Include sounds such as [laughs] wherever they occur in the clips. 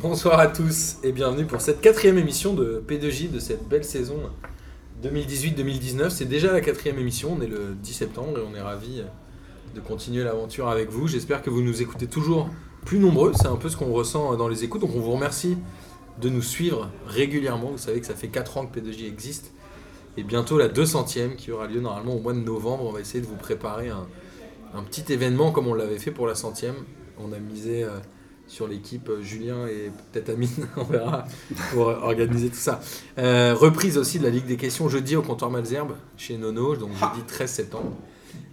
Bonsoir à tous et bienvenue pour cette quatrième émission de P2J de cette belle saison 2018-2019. C'est déjà la quatrième émission, on est le 10 septembre et on est ravis de continuer l'aventure avec vous. J'espère que vous nous écoutez toujours plus nombreux, c'est un peu ce qu'on ressent dans les écoutes. Donc on vous remercie de nous suivre régulièrement. Vous savez que ça fait 4 ans que P2J existe et bientôt la 200e qui aura lieu normalement au mois de novembre. On va essayer de vous préparer un, petit événement comme on l'avait fait pour la centième. On a misé euh, sur l'équipe euh, Julien et peut-être Amine, [laughs] on verra, pour organiser tout ça. Euh, reprise aussi de la Ligue des questions jeudi au comptoir Malzerbe chez Nono, donc jeudi 13 septembre.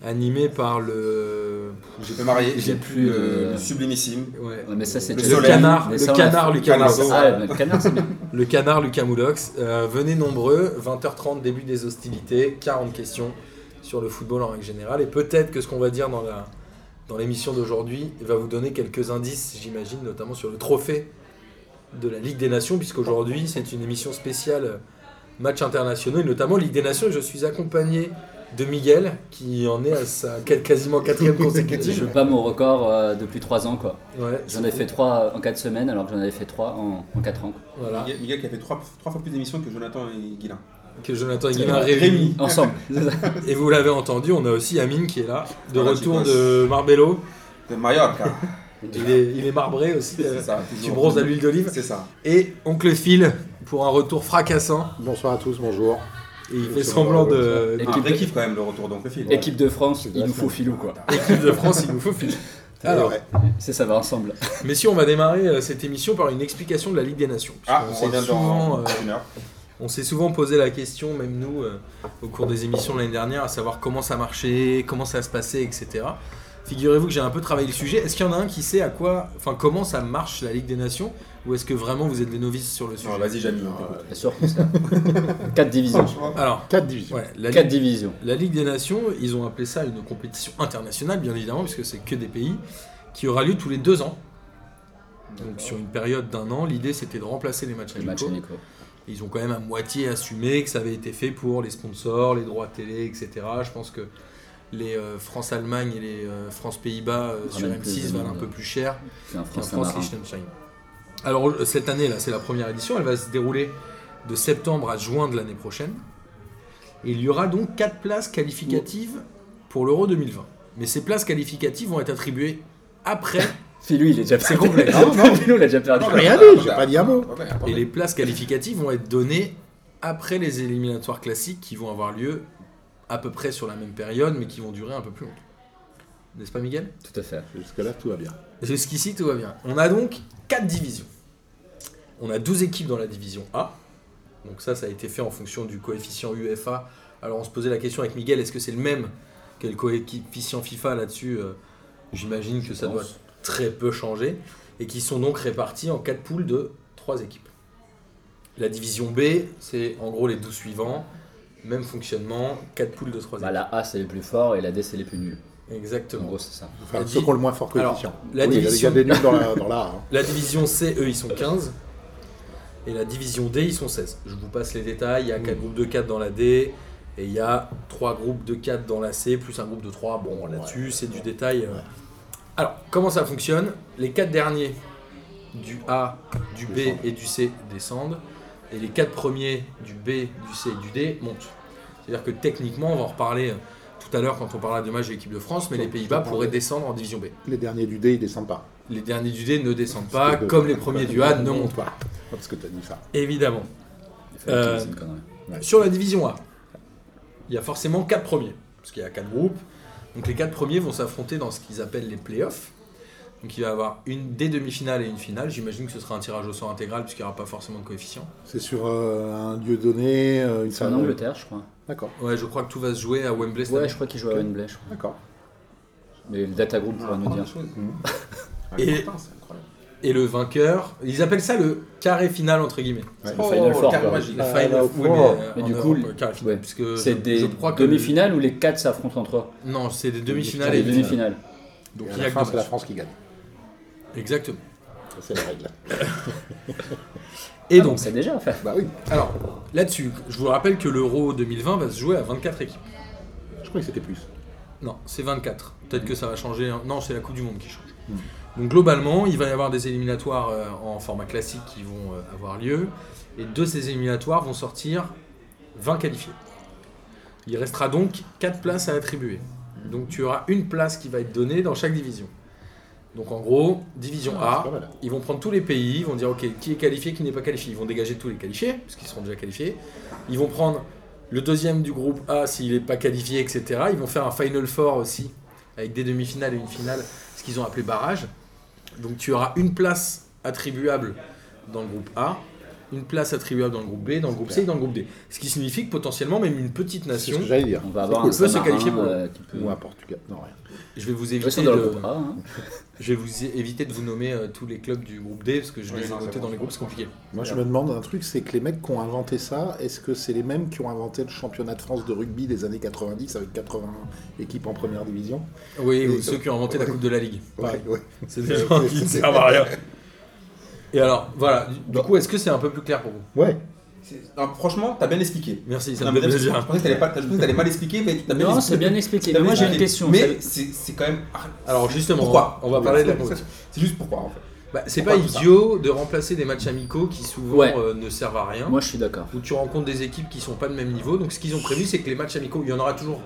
Animé par le. J'ai pas marié, j'ai plus, plus euh, le sublимissime. Ouais. Ouais, mais ça, c'est Le Le canard, Mais le canard Lucas. Ah, le canard, c'est bien. [laughs] Le canard Lucas Moulox. Euh, venez nombreux, 20h30, début des hostilités, 40 questions sur le football en règle générale. Et peut-être que ce qu'on va dire dans la dans l'émission d'aujourd'hui va vous donner quelques indices, j'imagine, notamment sur le trophée de la Ligue des Nations, puisqu'aujourd'hui c'est une émission spéciale euh, matchs internationaux, et notamment Ligue des Nations. Et je suis accompagné de Miguel, qui en est à sa [laughs] quasiment quatrième Je consécutive. veux pas mon record euh, depuis 3 ans, quoi. Ouais, J'en ai fait 3 en 4 semaines, alors que j'en avais fait 3 en, en 4 ans. quoi. Voilà, Miguel, Miguel qui a fait trois, trois fois plus d'émissions que Jonathan et Guilain. Que Jonathan et réunis. Ensemble. [laughs] Et vous l'avez entendu, on a aussi Amine qui est là, de Voilà, retour de Marbello. De Mallorca. Il est, il est marbré aussi. euh, ça. Tu bronzes à l'huile d'olive. C'est ça. Et Oncle Phil pour un retour fracassant. Bonsoir à tous, bonjour. Et il fait semblant de. Équipe de- quand même le retour donc le film. Équipe de France, il nous faut filou, quoi. [laughs] Équipe de France, il nous faut Phil. Alors, Ouais. C'est ça va ensemble. messieurs, on va démarrer euh, cette émission par une explication de la Ligue des Nations. Ah, on revient souvent, dans euh, une heure. On s'est souvent posé la question, même nous, euh, au cours des émissions de l'année dernière, à savoir comment ça marchait, comment ça se passait, etc. Figurez-vous que j'ai un peu travaillé le sujet. Est-ce qu'il y en a un qui sait à quoi, enfin, comment ça marche la Ligue des Nations, ou est-ce que vraiment vous êtes des novices sur le sujet? Vas-y, Jamie, on t'écoute. Bien sûr que ça. [laughs] 4 divisions. Alors, 4 divisions. ouais, la, 4 Ligue, divisions. la Ligue des Nations, ils ont appelé ça une compétition internationale, bien évidemment, puisque c'est que des pays, qui aura lieu tous les deux ans. Donc sur une période d'un an, l'idée c'était de remplacer les matchs Les matchs amicaux. Ils ont quand même à moitié assumé que ça avait été fait pour les sponsors, les droits télé, etc. Je pense que les euh, France-Allemagne et les euh, France-Pays-Bas euh, sur Ramènent plus M6 de valent un peu plus cher qu'un France. France-Liechtenstein. Alors cette année, là, c'est la première édition. Elle va se dérouler de septembre à juin de l'année prochaine. Et il y aura donc 4 places qualificatives pour l'Euro 2020. Mais ces places qualificatives vont être attribuées après [laughs] Philou, il est déjà C'est complexe. Ah, [laughs] non. Philou, il a déjà perdu. J'ai rien dit, j'ai pas dit un mot. Et les places qualificatives vont être données après les éliminatoires classiques qui vont avoir lieu à peu près sur la même période, mais qui vont durer un peu plus longtemps. N'est-ce pas, Miguel? Tout à fait. Jusque-là, tout va bien. Jusqu'ici, tout va bien. On a donc 4 divisions. On a 12 équipes dans la division A. Donc ça, ça a été fait en fonction du coefficient UFA. Alors on se posait la question avec Miguel, est-ce que c'est le même que le coefficient FIFA là-dessus? Euh, J'imagine que ça pense. doit très peu changer. Et qui sont donc répartis en 4 poules de 3 équipes. La division B, c'est en gros les 12 suivants. Même fonctionnement, 4 poules de 3 Bah, équipes. la A, c'est les plus forts et la D, c'est les plus nuls. En Exactement. gros, c'est ça. Enfin, ceux qui ont le moins fort Alors, coefficient. la Oui, il y a- division- Il y a des nuls dans la, dans la A, hein. La division C, eux, ils sont 15. Et la division D, ils sont 16. Je vous passe les détails. Il y a 4 groupes de 4 dans la D. Et il y a 3 groupes de 4 dans la C, plus un groupe de 3. Bon, là-dessus, c'est du détail. euh. Alors, comment ça fonctionne? Les 4 derniers du A, du B Descendent. et du C descendent. Et les 4 premiers du B, du C et du D montent. C'est-à-dire que techniquement, on va en reparler euh, tout à l'heure quand on parlera du match de l'équipe de France, mais les Pays-Bas pourraient descendre en division B. Les derniers du D, ils descendent pas. Les derniers du D ne descendent pas, comme les premiers du A ne montent pas. Parce que tu as dit ça. Évidemment. Euh. Sur la division A, il y a forcément 4 premiers, parce qu'il y a 4 groupes. Donc les 4 premiers vont s'affronter dans ce qu'ils appellent les playoffs. Donc il va y avoir une des demi-finales et une finale. J'imagine que ce sera un tirage au sort intégral, puisqu'il n'y aura pas forcément de coefficient. C'est sur euh, un lieu donné, euh, une C'est en salle. Angleterre, je crois. D'accord, Ouais, je crois que tout va se jouer à Wembley Ouais, année. je crois qu'il joue à Wembley, je crois. d'accord. Mais le data group pourra nous dire. Et- Et... C'est. Et le vainqueur, ils appellent ça le carré final, entre guillemets. Ouais. Le Final Four, carré magique. Ah, final, là, oui, mais, four. euh, Mais du coup, euh, carré final, ouais. puisque C'est je- des je crois que- demi-finales où les 4 s'affrontent entre eux. Non, c'est des demi-finales Ah, et finale. demi-finales. Donc il y a c'est la. France qui gagne. Exactement. C'est la règle. Et Ah, donc, on sait déjà, en fait. Bah oui, Alors, là-dessus, je vous rappelle que l'Euro 2020 va se jouer à 24 équipes. je crois que c'était plus. Non, c'est 24. Peut-être que ça va changer. hein. Non, c'est la Coupe du Monde qui change. Hmm. Donc globalement, il va y avoir des éliminatoires euh, en format classique qui vont euh, avoir lieu. Et de ces éliminatoires vont sortir 20 qualifiés. Il restera donc 4 places à attribuer. Donc tu auras une place qui va être donnée dans chaque division. Donc en gros, division Ah, A, ils vont prendre tous les pays, ils vont dire ok, qui est qualifié, qui n'est pas qualifié. Ils vont dégager tous les qualifiés, parce qu'ils seront déjà qualifiés. Ils vont prendre le deuxième du groupe A s'il n'est pas qualifié, etc. Ils vont faire un Final Four aussi, avec des demi-finales et une finale, ce qu'ils ont appelé barrage. Donc tu auras une place attribuable dans le groupe A, une place attribuable dans le groupe B, dans le groupe C et dans le groupe D. Ce qui signifie que potentiellement, même une petite ce nation, que j'allais dire. On va avoir un Peut se qualifier pour euh, peut- Ou un Portugal. Non, rien. je vais vous éviter le de, groupe A. hein. [laughs] je vais vous éviter de vous nommer euh, tous les clubs du groupe D, parce que je Oui, les ai non, notés dans les groupes, c'est compliqué. Moi, je me demande un truc, c'est que les mecs qui ont inventé ça, est-ce que c'est les mêmes qui ont inventé le championnat de France de rugby des années 90 avec 80 équipes en première division Oui, Et ou ceux qui ont inventé la Coupe de la Ligue. [laughs] Ouais, ouais. C'est des gens qui ne [laughs] servent à rien. Et alors, voilà, du- du coup, est-ce que c'est un peu plus clair pour vous? Ouais. Non, franchement, t'as bien expliqué. Merci, ça Non, me fait Je plaisir. pensais que t'allais pas- je pensais que t'allais mal expliquer, mais t'as bien Non, expliqué. c'est bien expliqué. Mais moi, j'ai une question. Mais Ça- c'est c'est quand même. ah, Alors justement, Pourquoi on va parler de la compétition. C'est juste pourquoi en fait. Bah, c'est pas idiot de remplacer des matchs amicaux qui souvent Ouais. euh, ne servent à rien. Moi, je suis d'accord. Où tu rencontres des équipes qui sont pas de même niveau. Donc ce qu'ils ont prévu, c'est que les matchs amicaux, il y en aura toujours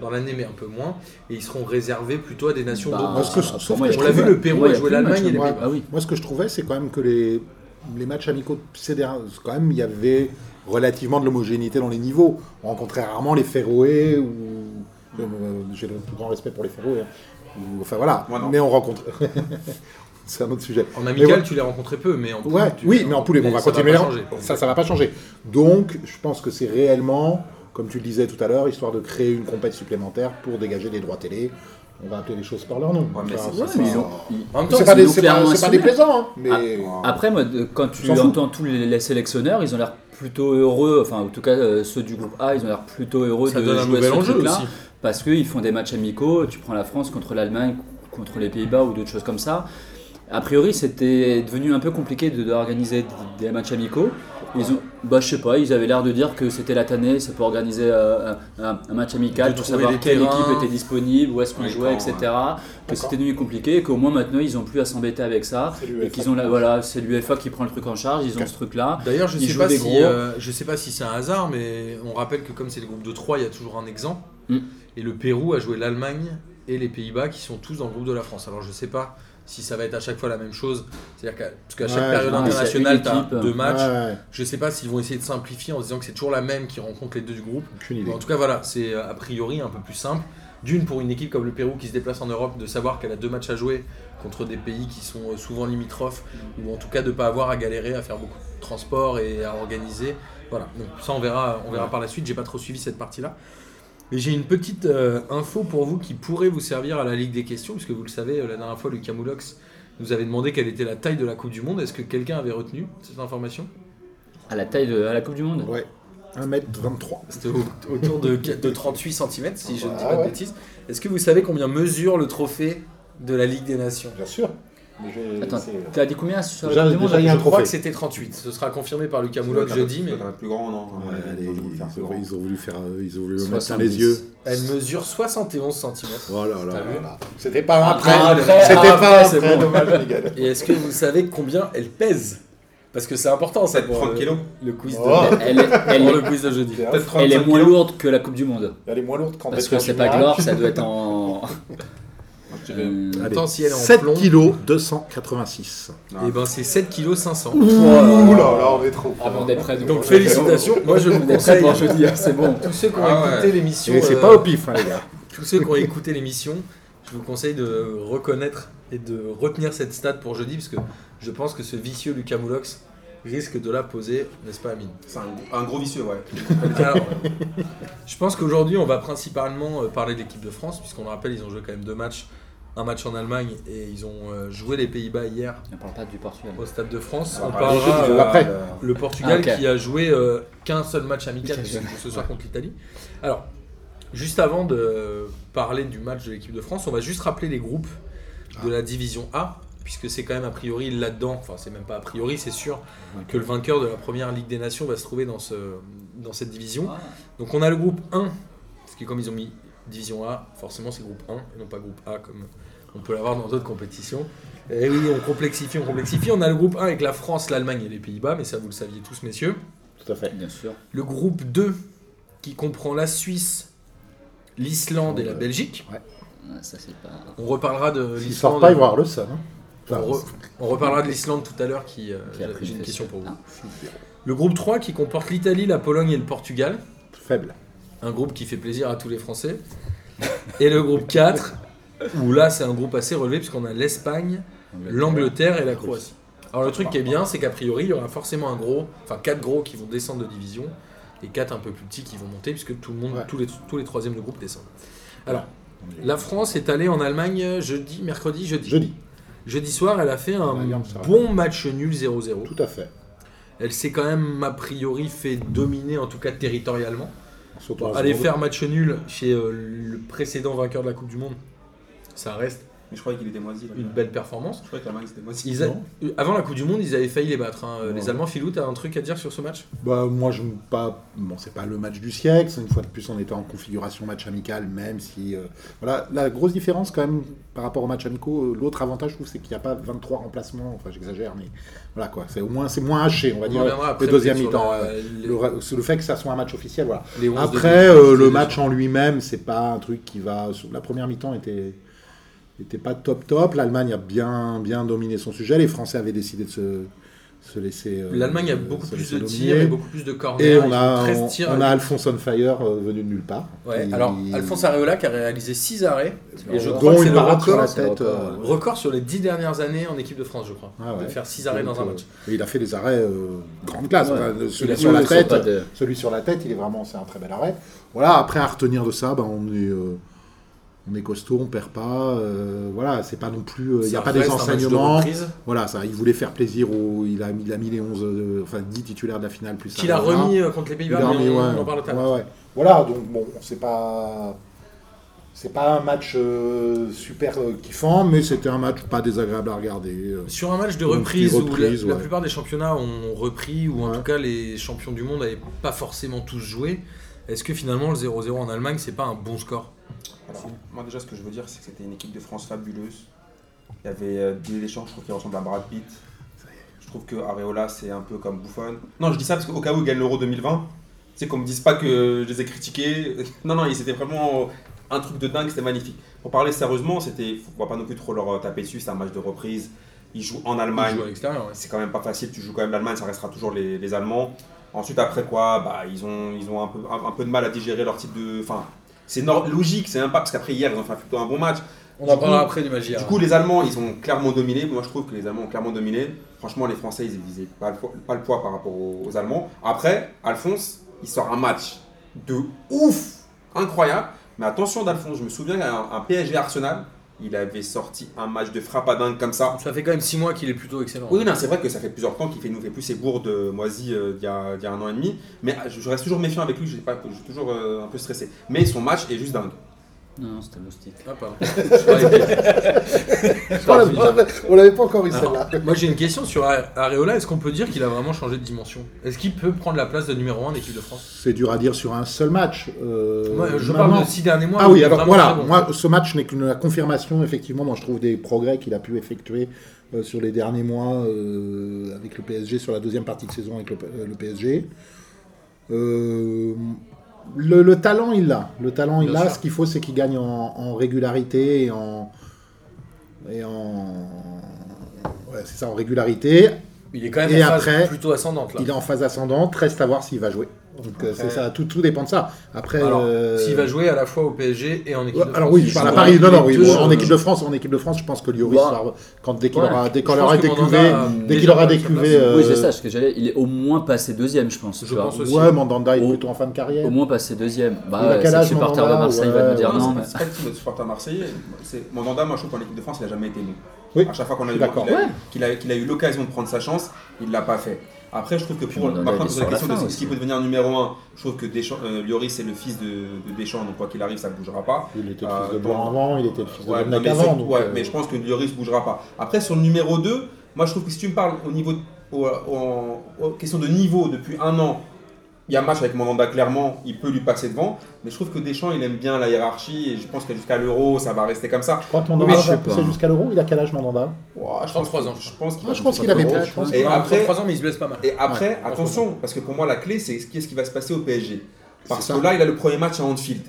dans l'année, mais un peu moins. Et ils seront réservés plutôt à des nations Bah, d'autres. On l'a vu, le Pérou a joué l'Allemagne et les. Ah oui. Moi, ce que je trouvais, c'est quand même que les, les matchs amicaux ces derniers- quand même, il y avait relativement de l'homogénéité dans les niveaux. On rencontrait rarement les Féroé ou. euh, J'ai le plus grand respect pour les Féroé. hein. Ou- Enfin voilà. Moi. Mais on rencontre. [laughs] c'est un autre sujet. En amical, tu les rencontrais peu, mais en Ouais, tu- oui, mais en poulet, on va ça continuer. changer. Ça, ça va pas changer. Donc, je pense que c'est réellement, comme tu le disais tout à l'heure, histoire de créer une compète supplémentaire pour dégager des droits télé. On va appeler les choses par leur nom. Ouais, mais Enfin, c'est- Ouais, c'est mais pas- ils ont- ils- En même temps, c'est pas, ils des- l'ont c'est clairement pas, c'est pas assumé. déplaisant, hein, mais Ah, Après, moi, de- quand tu entends tous les, les sélectionneurs, ils ont l'air plutôt heureux, enfin, en tout cas, euh, ceux du groupe A, ils ont l'air plutôt heureux ça de donne un jouer nouvel ce enjeu truc-là. aussi. Parce qu'ils font des matchs amicaux, tu prends la France contre l'Allemagne, contre les Pays-Bas ou d'autres choses comme ça. A priori, c'était devenu un peu compliqué de- d'organiser des matchs amicaux. Ils ont, bah, je sais pas, ils avaient l'air de dire que c'était la tannée, ça peut organiser euh, un, un match amical De pour savoir quelle terrains. équipe était disponible, où est-ce qu'on jouait, etc. Que c'était devenu compliqué et qu'au moins maintenant ils ont plus à s'embêter avec ça. Et qu'ils ont la, voilà, c'est l'UEFA qui prend le truc en charge, ils ont ce truc-là. D'ailleurs, je sais pas si euh, je sais pas si c'est un hasard, mais on rappelle que comme c'est le groupe de 3, il y a toujours un exempt. Mm. Et le Pérou a joué l'Allemagne et les Pays-Bas qui sont tous dans le groupe de la France. Alors je sais pas si ça va être à chaque fois la même chose. C'est-à-dire qu'à parce qu'à chaque Ouais, période internationale, tu as deux matchs. Ouais, ouais, Je sais pas s'ils vont essayer de simplifier en se disant que c'est toujours la même qui rencontre les deux du groupe. en tout cas, voilà, c'est euh, a priori un peu plus simple. D'une, pour une équipe comme le Pérou qui se déplace en Europe, de savoir qu'elle a deux matchs à jouer contre des pays qui sont euh, souvent limitrophes, ou en tout cas de ne pas avoir à galérer, à faire beaucoup de transport et à organiser. Voilà, donc ça on verra, on verra par la suite. J'ai pas trop suivi cette partie-là. Mais j'ai une petite euh, info pour vous qui pourrait vous servir à la Ligue des questions, puisque vous le savez, euh, la dernière fois, Lucas Moulox nous avait demandé quelle était la taille de la Coupe du Monde. Est-ce que quelqu'un avait retenu cette information? À la taille de à la Coupe du Monde? Ouais. 1m23. C'était au- autour de, de 38 cm, si je ne dis Ah pas de bêtises. Est-ce que vous savez combien mesure le trophée de la Ligue des Nations? Bien sûr. Attends, c'est- tu as dit combien sur Déjà- Monde déjà, Je crois trophée. que c'était 38. Ce sera confirmé par Lucas peu- jeudi, mais plus grand, non Ouais, Ouais, allez, ils ont voulu ils, ont, grand. ils ont voulu faire, euh, ils ont voulu me mettre dans 70. les yeux. elle mesure 71 cm. Oh là là T'as. C'était pas un Après, C'était pas un c'est prêt, bon. dommage. Et est-ce que vous savez combien elle pèse? Parce que c'est important ça pour 30 le, kilos. le quiz de, Oh. [laughs] Elle est, elle pour est- le quiz de jeudi. Elle est 35 moins lourde que la Coupe du Monde. Elle est moins lourde qu'en Parce que c'est pas. Glor, ça doit être en. [laughs] Euh, Attends, si elle est en 7 plomb. kg 286. Et ben c'est 7 kg 500. Ouh là là, on est trop d'être prêt. Donc félicitations. Moi je vous On conseille pour jeudi, hein, c'est bon. tous ceux qui ont Ah ouais. écouté l'émission Et c'est euh, pas au pif, hein, les gars. [laughs] tous ceux qui ont écouté l'émission, je vous conseille de reconnaître et de retenir cette stat pour jeudi, parce que je pense que ce vicieux Lucas Moulox risque de la poser, n'est-ce pas Amine C'est un, un gros vicieux, ouais. [laughs] Alors, Je pense qu'aujourd'hui on va principalement euh, parler de l'équipe de France, puisqu'on le rappelle, ils ont joué quand même deux matchs, un match en Allemagne et ils ont euh, joué les Pays-Bas hier On parle pas du Portugal. au Stade de France. On va parlera parler euh, après. le Portugal Ah, qui a joué euh, qu'un seul match amical ce ce soir contre l'Italie. Alors, juste avant de parler du match de l'équipe de France, on va juste rappeler les groupes de la division A, puisque c'est quand même a priori là-dedans, enfin c'est même pas a priori, c'est sûr que le vainqueur de la première Ligue des Nations va se trouver dans, ce, dans cette division. Donc on a le groupe 1, parce que comme ils ont mis division A, forcément c'est groupe 1 et non pas groupe A comme on peut l'avoir dans d'autres compétitions. Et oui, on complexifie, on complexifie. On a le groupe 1 avec la France, l'Allemagne et les Pays-Bas, mais ça vous le saviez tous, messieurs. Tout à fait. Bien sûr. Le groupe 2 qui comprend la Suisse, l'Islande et la Belgique. Ouais, ça, c'est pas. On reparlera de S'il sort l'Islande. pas, il va avoir le seum. hein. on, Enfin, re- on reparlera de l'Islande tout à l'heure qui, euh, Qui j'ai une question pour vous. Ah. Le groupe 3 qui comporte l'Italie, la Pologne et le Portugal. Faible. Un groupe qui fait plaisir à tous les Français. Et le groupe 4, où là c'est un groupe assez relevé puisqu'on a l'Espagne, l'Angleterre et la Croatie. Alors le truc qui est bien, c'est qu'a priori il y aura forcément un gros, enfin quatre gros qui vont descendre de division et quatre un peu plus petits qui vont monter puisque tout le monde, Ouais. tous les tous les troisièmes de groupe descendent. Alors la France est allée en Allemagne jeudi, mercredi, jeudi. Jeudi. Jeudi soir, elle a fait un bon match nul 0-0. Tout à fait. Elle s'est quand même a priori fait dominer en tout cas territorialement. Aller faire match nul chez euh, le précédent vainqueur de la Coupe du Monde, ça reste Mais je croyais qu'il était moisi. là. une belle performance. Je croyais que l'Allemagne c'était moisi. Ils a- Non. euh, Avant la Coupe du Monde, ils avaient failli les battre. hein. Ouais. Les Allemands, Philou, t'as un truc à dire sur ce match? Bah, moi, je pas. Bon, c'est pas le match du siècle. Une fois de plus, on était en configuration match amical, même si. euh, Voilà, la grosse différence, quand même, par rapport au match amicaux, euh, l'autre avantage, je trouve, c'est qu'il n'y a pas 23 remplacements. Enfin, j'exagère, mais voilà, quoi. C'est au moins, c'est moins haché, on va On dire. après, le deuxième mi-temps. les- Le, fait que ça soit un match officiel, voilà. les 11 de Après, euh, le match en lui-même, c'est pas un truc qui va. La première mi-temps était, était pas top top. L'Allemagne a bien, bien dominé son sujet. Les Français avaient décidé de se, se laisser. euh, L'Allemagne a beaucoup plus de tirs et beaucoup plus de corners. Et on a, font 13 on, a Alphonse on Fire euh, venu de nulle part. Ouais, alors, Alphonse Areola qui a réalisé 6 arrêts. Et je Dont crois que c'est le parade sur la record, tête. record, euh, record sur les 10 dernières années en équipe de France, je crois. Ah ouais. De faire 6 arrêts dans un match. euh, et il a fait des arrêts euh, grande classe. Ouais. Enfin, Il celui a sur la tête, de- celui sur la tête, il est vraiment, c'est un très bel arrêt. Voilà. Après à retenir de ça, ben, on est, euh, on est costaud, on perd pas. euh, voilà, c'est pas non plus, euh, il n'y a pas des reste de enseignements. Voilà, ça, il voulait faire plaisir au, il a, il a mis les 11, euh, enfin 10 titulaires de la finale plus. Qu'il a remis contre les Pays-Bas, mais on, ouais. on en parle. Ouais, ouais. Voilà, donc bon, c'est pas. C'est pas un match euh, super kiffant, mais c'était un match pas désagréable à regarder. Sur un match de reprise, où la, la plupart des championnats ont repris, ou en tout cas les champions du monde n'avaient pas forcément tous joué, est-ce que finalement le 0-0 en Allemagne, c'est pas un bon score? Alors, moi déjà, ce que je veux dire, c'est que c'était une équipe de France fabuleuse. Il y avait euh, Didier Deschamps, je trouve qu'il ressemble à Brad Pitt. Je trouve que Areola, c'est un peu comme Buffon. Non, je dis ça parce qu'au cas où il gagne l'Euro 2020, tu sais, qu'on me dise pas que je les ai critiqués. [laughs] non, non, c'était vraiment un truc de dingue, c'était magnifique. Pour parler sérieusement, c'était, faut pas non plus trop leur taper dessus, c'est un match de reprise. Ils jouent en Ils Allemagne. jouent à l'extérieur, ouais. c'est quand même pas facile, tu joues quand même l'Allemagne, ça restera toujours les, les Allemands. Ensuite, après quoi, bah, ils ont, ils ont un, peu, un, un peu de mal à digérer leur type de. Enfin, c'est logique, c'est même pas parce qu'après hier, ils ont fait plutôt un bon match. On en parlera après du Magia. Du coup, les Allemands, ils ont clairement dominé. Moi, je trouve que les Allemands ont clairement dominé. Franchement, les Français, ils visaient pas le, poids, pas le poids par rapport aux, aux Allemands. Après, Alphonse, il sort un match de ouf, incroyable. Mais attention d'Alphonse, je me souviens, un, un PSG Arsenal, il avait sorti un match de frappe à dingue comme ça. Ça fait quand même 6 mois qu'il est plutôt excellent. Oui, non, c'est vrai que ça fait plusieurs temps qu'il fait, nous fait plus ses bourdes euh, moisies euh, il y, a, il y a un an et demi. Mais euh, je, reste toujours méfiant avec lui, je suis, pas, je suis toujours euh, un peu stressé. Mais son match est juste dingue. Non, non, c'était moustique. Ah, pardon. [laughs] On l'avait- on l'avait pas encore eu Alors, celle-là. moi j'ai une question sur Areola. Est-ce qu'on peut dire qu'il a vraiment changé de dimension? Est-ce qu'il peut prendre la place de numéro 1 d'équipe de France? C'est dur à dire sur un seul match. euh, Moi, Je maintenant. parle de 6 derniers mois. Ah oui, alors voilà, bon. moi ce match n'est qu'une la confirmation, effectivement, moi je trouve des progrès qu'il a pu effectuer euh, sur les derniers mois euh, avec le PSG, sur la deuxième partie de saison avec le, euh, le PSG. Euh, le, le talent, il l'a. Le talent, il l'a. Ce qu'il faut, c'est qu'il gagne en, en régularité et en. Et en. Ouais, c'est ça, en régularité. Il est quand même Et en phase plutôt ascendante là. Il est en phase ascendante, reste à voir s'il va jouer. Donc euh, Après- c'est ça, tout, tout dépend de ça. Après, euh, s'il va jouer à la fois au PSG et en équipe Ouais, de France. alors oui, il je parle à Paris. Non, non, oui, bon, en euh, équipe de France, en équipe de France, je pense que Lloris, Bah. va- quand dès qu'il Ouais, aura, dès pense aura décuvé, dès qu'il aura décuvé, Oui, c'est ça, ce que j'allais. Il est au moins passé deuxième, je pense. Je pense aussi. ouais, Mandanda est plutôt en fin de carrière. Au moins passé deuxième. Bah, c'est supporter de Mandanda Marseille va me dire Non, c'est mais- pas- le supporter marseillais. Mandanda, moi je trouve qu'en équipe de France, il a jamais été bon. Oui, À chaque fois qu'on a eu qu'il a, Ouais. qu'il a- qu'il a eu l'occasion de prendre sa chance, il l'a pas fait. Après, je trouve que pour est pose la sur la question de ce qui peut devenir numéro 1, je trouve que Deschamps, euh, Lloris c'est le fils de, de Deschamps, donc quoi qu'il arrive, ça ne bougera pas. Il était le Euh, fils de dans- Blanc avant, il était le fils de Ouais, Redknapp mais, avant. surtout- donc, ouais, euh, mais je pense que Lloris bougera pas. Après, sur le numéro 2, moi je trouve que si tu me parles au niveau, au- au- aux questions de niveau depuis un an, il y a un match avec Mandanda, clairement, il peut lui passer devant. Mais je trouve que Deschamps, il aime bien la hiérarchie. Et je pense que jusqu'à l'Euro, ça va rester comme ça. Je crois que Mandanda Oui, va pas. pousser jusqu'à l'euro. Il a quel âge Mandanda? Ouah, je 33 pense- ans. Je pense qu'il Ah, je pense qu'il avait. Et après, 33 ans, mais il se blesse pas mal. Et après, Ouais, attention, parce que pour moi, la clé, c'est qu'est-ce qui va se passer au PSG. Parce que là, il a le premier match à Anfield.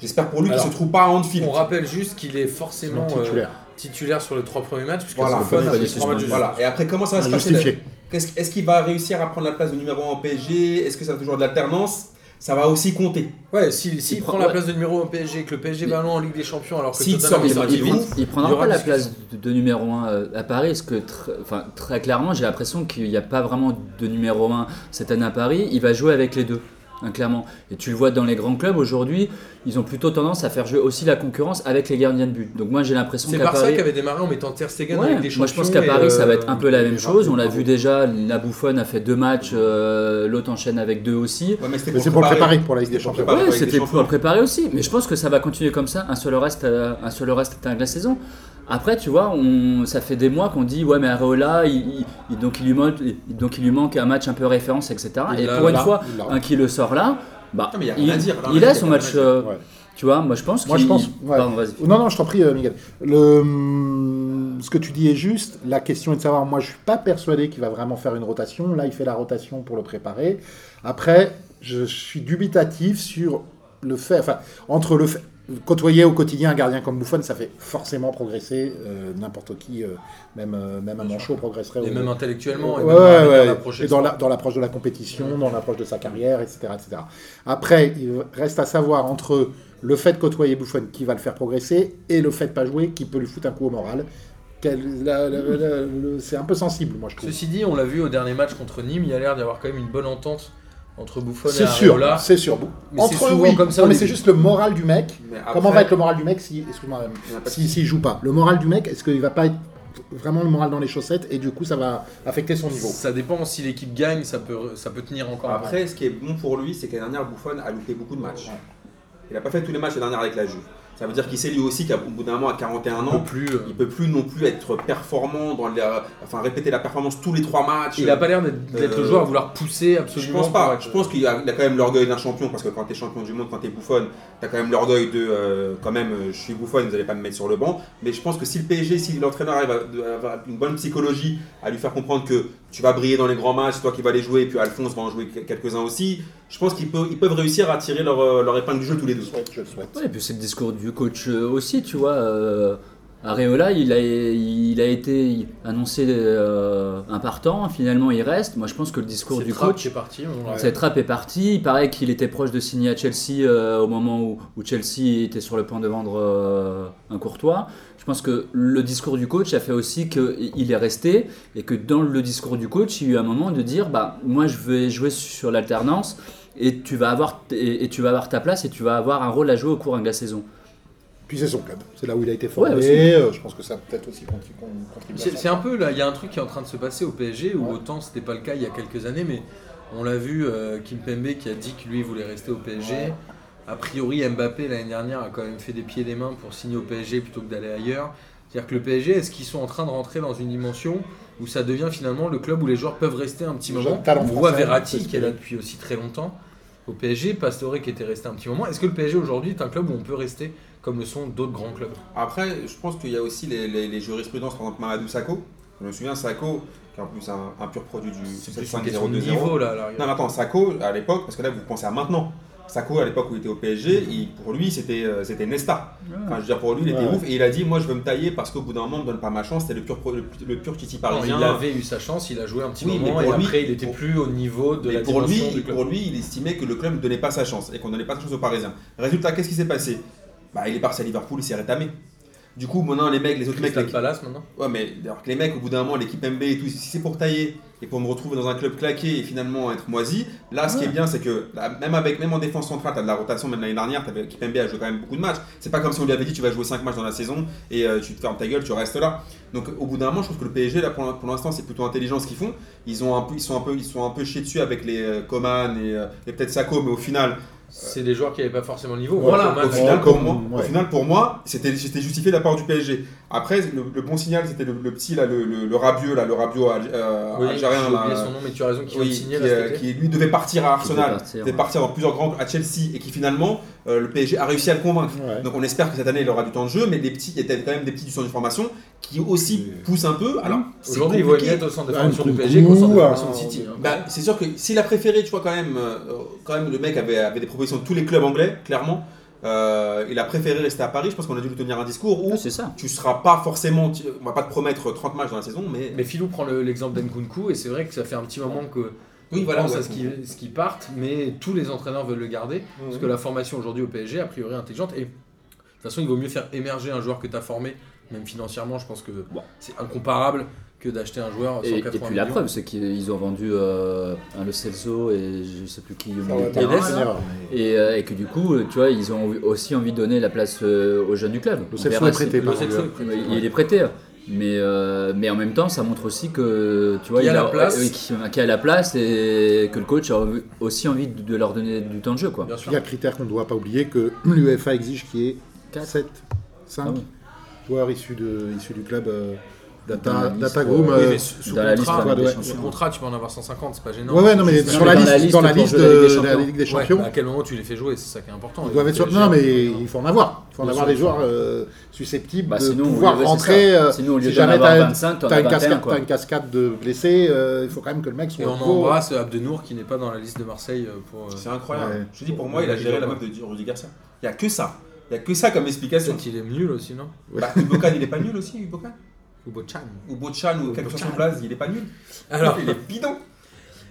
J'espère pour lui qu'il se trouve pas à Anfield. On rappelle juste qu'il est forcément euh, titulaire. sur les trois premiers matchs, puisque Voilà. Buffon a Buffon fait est trois matchs de suspendu. Voilà. Et après, comment ça va se passer Est-ce qu'il va réussir à prendre la place de numéro 1 au PSG Est-ce que ça va toujours de l'alternance Ça va aussi compter. Ouais, s'il s'il Il prend prend- la ouais. place de numéro 1 au PSG, que le PSG va loin en Ligue des Champions, alors que S'il Tottenham sort, il sorti va il, vite, il- prendra pas la place de, de numéro 1 à Paris, parce que tr- enfin, très clairement, j'ai l'impression qu'il n'y a pas vraiment de numéro 1 cette année à Paris. Il va jouer avec les deux, hein, clairement. Et tu le vois dans les grands clubs aujourd'hui, ils ont plutôt tendance à faire jouer aussi la concurrence avec les gardiens de but. Donc moi j'ai l'impression C'est qu'à Barça Paris. qui avait démarré en mettant Ter Stegen Ouais, avec des champions. moi je pense qu'à Paris ça va euh, être un peu la même chose. On l'a vu déjà, la Bouffonne a fait deux matchs, euh, l'autre enchaîne avec deux aussi. Ouais, mais c'était c'est pour le préparer pour la Ligue des C'était pour Champions. Ouais, c'était pour le préparer aussi. Mais je pense que ça va continuer comme ça, un seul reste, euh, un seul reste à la saison. Après, tu vois, on, ça fait des mois qu'on dit ouais, mais Areola, il, il- donc, il lui manque, il- donc il lui manque un match un peu référence, etc. Et Et là, pour une là, fois, un qui le sort là, bah, Non, mais y a rien il, à dire, là, il là, a son match. euh, Ouais. Tu vois, moi je pense Moi, je pense. ouais. Pardon, vas-y. Non, non, je t'en prie, euh, Miguel. Le, hum, ce que tu dis est juste. La question est de savoir. Moi, je suis pas persuadé qu'il va vraiment faire une rotation. Là, il fait la rotation pour le préparer. Après, je suis dubitatif sur le fait. Enfin, entre le fait. Côtoyer au quotidien un gardien comme Buffon, ça fait forcément progresser. euh, N'importe qui, euh, même, euh, même un manchot progresserait. Et au- même intellectuellement, et Ouais, même dans ouais, et la- l'approche de la compétition, dans l'approche de sa carrière, etc., etc. Après, il reste à savoir entre le fait de côtoyer Buffon qui va le faire progresser et le fait de pas jouer qui peut lui foutre un coup au moral. C'est un peu sensible, moi je trouve. Ceci dit, on l'a vu au dernier match contre Nîmes, il y a l'air d'y avoir quand même une bonne entente entre Buffon et C'est sûr, c'est sûr. Entre oui, comme ça non, au mais c'est juste le moral du mec. Comment va être le moral du mec si, excuse-moi, si, s'il joue pas? Le moral du mec, est-ce qu'il va pas être vraiment le moral dans les chaussettes et du coup ça va affecter son niveau? Ça dépend si l'équipe gagne, ça peut, ça peut tenir encore. Après, ce qui est bon pour lui, c'est que l'année dernière, Buffon a loupé beaucoup de matchs. Il n'a pas fait tous les matchs l'année dernière avec la Juve. Ça veut dire qu'il sait lui aussi qu'au bout d'un moment, à 41 non ans, plus. euh, il peut plus non plus être performant dans les, enfin répéter la performance tous les trois matchs. Il a pas l'air d'être le Euh, joueur à vouloir pousser Je absolument. pense pas. être- Je pense qu'il a, il a quand même l'orgueil d'un champion parce que quand tu es champion du monde, quand tu es bouffonne, tu as quand même l'orgueil de euh, quand même je suis bouffonne, vous n'allez pas me mettre sur le banc. Mais je pense que si le PSG, si l'entraîneur arrive à, à avoir une bonne psychologie, à lui faire comprendre que tu vas briller dans les grands matchs, c'est toi qui vas les jouer, et puis Alphonse va en jouer quelques-uns aussi, je pense qu'ils peuvent, ils peuvent réussir à tirer leur, euh, leur épingle du jeu tous les deux. Je le souhaite, je le souhaite. Ouais, et puis c'est le discours du coach euh, aussi, tu vois. euh, Areola, il a, il a été annoncé euh, un partant, finalement il reste. Moi je pense que le discours du coach. est parti. Cette trappe est partie. Il paraît qu'il était proche de signer à Chelsea euh, au moment où, où Chelsea était sur le point de vendre euh, un Courtois. Je pense que le discours du coach a fait aussi qu'il est resté et que dans le discours du coach, il y a eu un moment de dire bah, Moi, je vais jouer sur l'alternance et tu, vas avoir, et, et tu vas avoir ta place et tu vas avoir un rôle à jouer au cours de la saison. Puis c'est son club, c'est là où il a été formé. Ouais, euh, je pense que ça peut-être aussi contribué. C'est un peu là, il y a un truc qui est en train de se passer au PSG où Ouais. autant c'était pas le cas il y a quelques années, mais on l'a vu euh, Kim Pembe qui a dit que lui voulait rester au PSG. Ouais. A priori, Mbappé l'année dernière a quand même fait des pieds et des mains pour signer au PSG plutôt que d'aller ailleurs. C'est-à-dire que le PSG, est-ce qu'ils sont en train de rentrer dans une dimension où ça devient finalement le club où les joueurs peuvent rester un petit Le moment On voit Verratti qui est là depuis aussi très longtemps au PSG, Pastore qui était resté un petit moment. Est-ce que le PSG aujourd'hui est un club où on peut rester comme le sont d'autres grands clubs? Après, je pense qu'il y a aussi les, les- les jurisprudences, par exemple Mamadou Sakho. Je me souviens, Sakho, qui est en plus un, un pur produit du C'est plus une 7-5-0-2-0. question de niveau là. à la rigueur. Non, mais attends, Sako, à l'époque, parce que là, vous pensez à maintenant. Sako, à l'époque où il était au PSG, il- pour lui, c'était euh, c'était Nesta. Enfin, je veux dire, pour lui, il était Ouais. ouf. Et il a dit Moi, je veux me tailler parce qu'au bout d'un moment, on me donne pas ma chance. C'était le pur, le, le pur Titi Non, parisien. il avait eu sa chance, il a joué un petit Oui, mais moment et pour lui- après il était pour- plus au niveau de Mais la pour lui, dimension du club. pour lui, il estimait que le club ne donnait pas sa chance et qu'on ne donnait pas sa chance aux Parisiens. Résultat, qu'est-ce qui s'est passé? Bah, Il est parti à Liverpool, il s'est rétamé. Du coup, maintenant, les mecs, les autres mecs, Crystal les- Palace maintenant. Ouais, mais alors que les mecs, au bout d'un moment, l'équipe MB et tout, si c'est pour tailler et pour me retrouver dans un club claqué et finalement être moisi, là, ce qui est bien, c'est que là, même avec même en défense centrale, tu as de la rotation, même l'année dernière, l'équipe MB a joué quand même beaucoup de matchs. C'est pas comme si on lui avait dit tu vas jouer 5 matchs dans la saison et euh, tu te fermes ta gueule, tu restes là. Donc au bout d'un moment, je trouve que le PSG, là, pour, pour l'instant, c'est plutôt intelligent ce qu'ils font. Ils, ont un peu, ils, sont un peu, ils sont un peu chiés dessus avec les euh, Coman et, euh, et peut-être Sako, mais au final, c'est des joueurs qui n'avaient pas forcément le niveau. Voilà, au final, pour moi, au final, pour moi, c'était c'était justifié de la part du PSG. Après, le, le bon signal, c'était le, le petit, là, le, le, le Rabiot, là, le Rabiot alg- euh, Oui, algérien, j'ai oublié là, son nom, mais tu as raison, qui oui, vient de signer qui, là, cet euh, été. qui, lui devait partir à Arsenal, partir, devait ouais. partir dans plusieurs grands à Chelsea et qui finalement euh, le PSG a réussi à le convaincre. Ouais. Donc on espère que cette année il aura du temps de jeu, mais les petits, il y a quand même des petits du centre de formation qui aussi Oui. poussent un peu. Alors c'est Aujourd'hui, il mieux être au centre de Ah, formation du PSG qu'au centre de formation ah, de City. hein. Bah, c'est sûr que s'il a préféré, tu vois, quand même, euh, quand même le mec avait, avait des propositions de tous les clubs anglais, clairement. Euh, il a préféré rester à Paris. Je pense qu'on a dû lui tenir un discours où c'est ça. tu seras pas forcément, tu- on va pas te promettre 30 matchs dans la saison, mais, Mais Philou prend le- l'exemple d'Nkunku et c'est vrai que ça fait un petit moment que oui, on voilà. pense ouais. à ce qui, ce qui partent, mais tous les entraîneurs veulent le garder parce que la formation aujourd'hui au PSG a priori est intelligente et de toute façon il vaut mieux faire émerger un joueur que tu as formé, même financièrement je pense que Bon. c'est incomparable que d'acheter un joueur Et, 180 et puis la preuve, c'est qu'ils ont vendu euh, un Le Celso et je sais plus qui au milieu de terrain, mais- Et, euh, et que du coup, tu vois, ils ont aussi envie de donner la place euh, aux jeunes du club. Le Celso est prêté, par est il, il est prêté. Mais, euh, mais en même temps, ça montre aussi que tu vois, Qu'il y a il la place. euh, y a la place et que le coach a aussi envie de de leur donner du temps de jeu. Quoi. Bien sûr. Il y a un critère qu'on ne doit pas oublier que [clears throat] l'UEFA exige qu'il y ait 4, 7, 5 Ah oui. Joueurs issus, de, issus du club euh, Data, liste, Data Groom. euh, Oui, mais sous, sous dans la contrat, liste ouais, contrat, tu peux en avoir 150, c'est pas gênant. ouais, ouais, non, mais sur mais la dans la liste, liste dans la liste la Ligue des de, la Champions. Ligue des Ouais, Champions, bah, à quel moment tu les fais jouer, c'est ça qui est important. ils doivent être sur. Non, mais il faut en avoir. Il faut en avoir des joueurs euh, susceptibles Bah, de sinon, pouvoir rentrer. euh, Sinon, si jamais avoir t'as 25, t'en t'as as une, 21. cascade, de blessés, il faut quand même que le mec soit Et on embrasse Abdenour qui n'est pas dans la liste de Marseille pour. c'est incroyable. Je te dis, pour moi, il a géré la meuf de Rudy Garcia. Il y a que ça. Il y a que ça comme explication. Qu'il est nul aussi, non Bah, Ubokan, il est pas nul aussi, Ubokan Ou Bochan. Ou Bochan ou quelque chose en place, il est pas nul. Alors, il est bidon.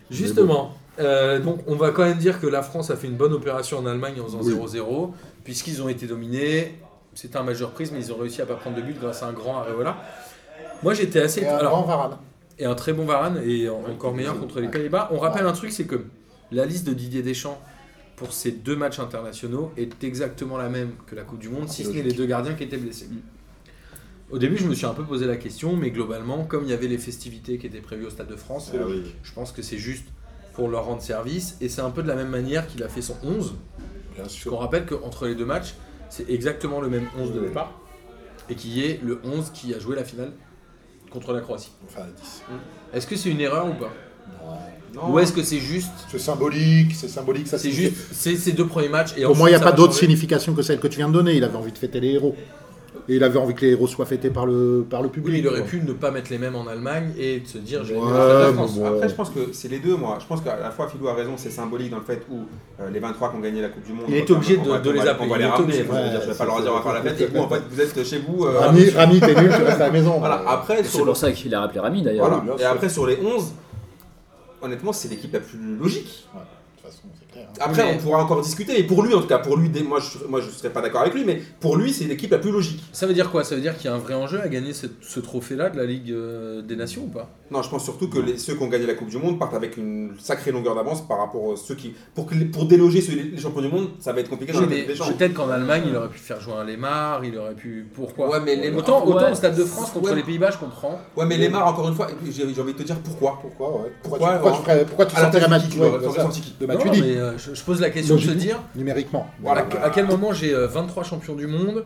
Justement, euh, donc on va quand même dire que la France a fait une bonne opération en Allemagne en faisant Oui. 0-0, puisqu'ils ont été dominés. C'était un majeur prise, mais ils ont réussi à pas prendre de but grâce à un grand Areola. Moi j'étais assez. Et un alors, grand Varane. et un très bon Varane, et en- encore meilleur contre les Pays-Bas. On rappelle un truc c'est que la liste de Didier Deschamps pour ces deux matchs internationaux est exactement la même que la Coupe du Monde, si ce n'est les deux gardiens qui étaient blessés. Au début, je me suis un peu posé la question, mais globalement, comme il y avait les festivités qui étaient prévues au Stade de France, je pense que c'est juste pour leur rendre service. Et c'est un peu de la même manière qu'il a fait son 11. Bien Parce qu'on rappelle qu'entre les deux matchs, c'est exactement le même 11 de départ. Et qui est le 11 qui a joué la finale contre la Croatie. Enfin, 10. Est-ce que c'est une erreur ou pas? Non. Ou est-ce que c'est juste. C'est symbolique, c'est symbolique, ça C'est juste. C'est ces deux premiers matchs. Et Pour moi, il n'y a pas d'autre signification que celle que tu viens de donner. Il avait envie de fêter les héros. Et il avait envie que les héros soient fêtés par le, par le Oui, public. mais il aurait quoi. pu ne pas mettre les mêmes en Allemagne et de se dire j'ai Ouais, mis Après, la je France. pense, bon. après, je pense que c'est les deux, moi. Je pense qu'à la fois, Philou a raison, c'est symbolique dans le fait où euh, les 23 qui ont gagné la Coupe du Monde. Il est obligé de- de les appeler, On va il les est ramener. obligé. enfin, je vais pas leur dire on va faire la fête. Et vous, en fait, vous êtes chez vous. euh, Rami, Rami, t'es nul, tu restes à la maison. Voilà, après, C'est pour ça qu'il a rappelé Rami d'ailleurs. Et après, sur les 11, honnêtement, c'est l'équipe la plus logique de toute façon, c'est clair. hein. Après, Mais- on pourra encore discuter. Et pour lui, en tout cas, pour lui, moi, je, moi, je serais pas d'accord avec lui, mais pour lui, c'est l'équipe la plus logique. Ça veut dire quoi? Ça veut dire qu'il y a un vrai enjeu à gagner ce, ce trophée-là de la Ligue euh, des Nations ou pas? Non, je pense surtout que les, ceux qui ont gagné la Coupe du Monde partent avec une sacrée longueur d'avance par rapport à ceux qui. Pour, déloger ceux, les champions du monde, ça va être compliqué Oui. Peut-être qu'en Allemagne, il aurait pu faire jouer un Lemar, il aurait pu. Pourquoi? Ouais, mais Autant, Ouais. autant au Stade de France contre Ouais. les Pays-Bas, je comprends. Ouais, mais Lemar, encore une fois, j'ai envie de te dire pourquoi. Pourquoi, ouais. Pourquoi, Pourquoi, tu, pourquoi, pourquoi tu la sortirais place de Matuidi euh, je, je pose la question de se dire numériquement. à, Voilà. à quel moment j'ai euh, 23 champions du monde,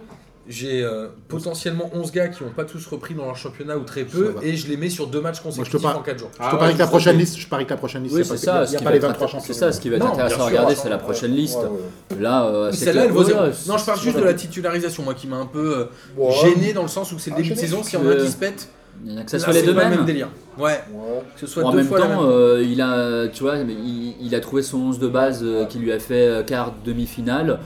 j'ai euh, potentiellement 11 gars qui n'ont pas tous repris dans leur championnat ou très peu, et je les mets sur deux matchs consécutifs par- en 4 jours. Je Ah te ouais, parie que la je prochaine liste, je parie que la prochaine liste, Oui, c'est ça. il ce n'y a qui pas va les être 23 intér- champions. C'est ça, ce qui va être Non, intéressant à regarder, c'est la euh, prochaine liste. Ouais, ouais. Là, euh, Celle-là, elle vaut zéro. Non, je parle juste de la titularisation, moi qui m'a un peu euh, gêné dans le sens où c'est le Ah, début de saison, s'il y en parce a qui se que ça là, soit les deux mêmes. même délire. Ouais, Ouais. que ce soit en deux même fois la temps, même. euh, il a, tu vois, mais il, il a trouvé son 11 de base euh, qui lui a fait euh, quart demi-finale.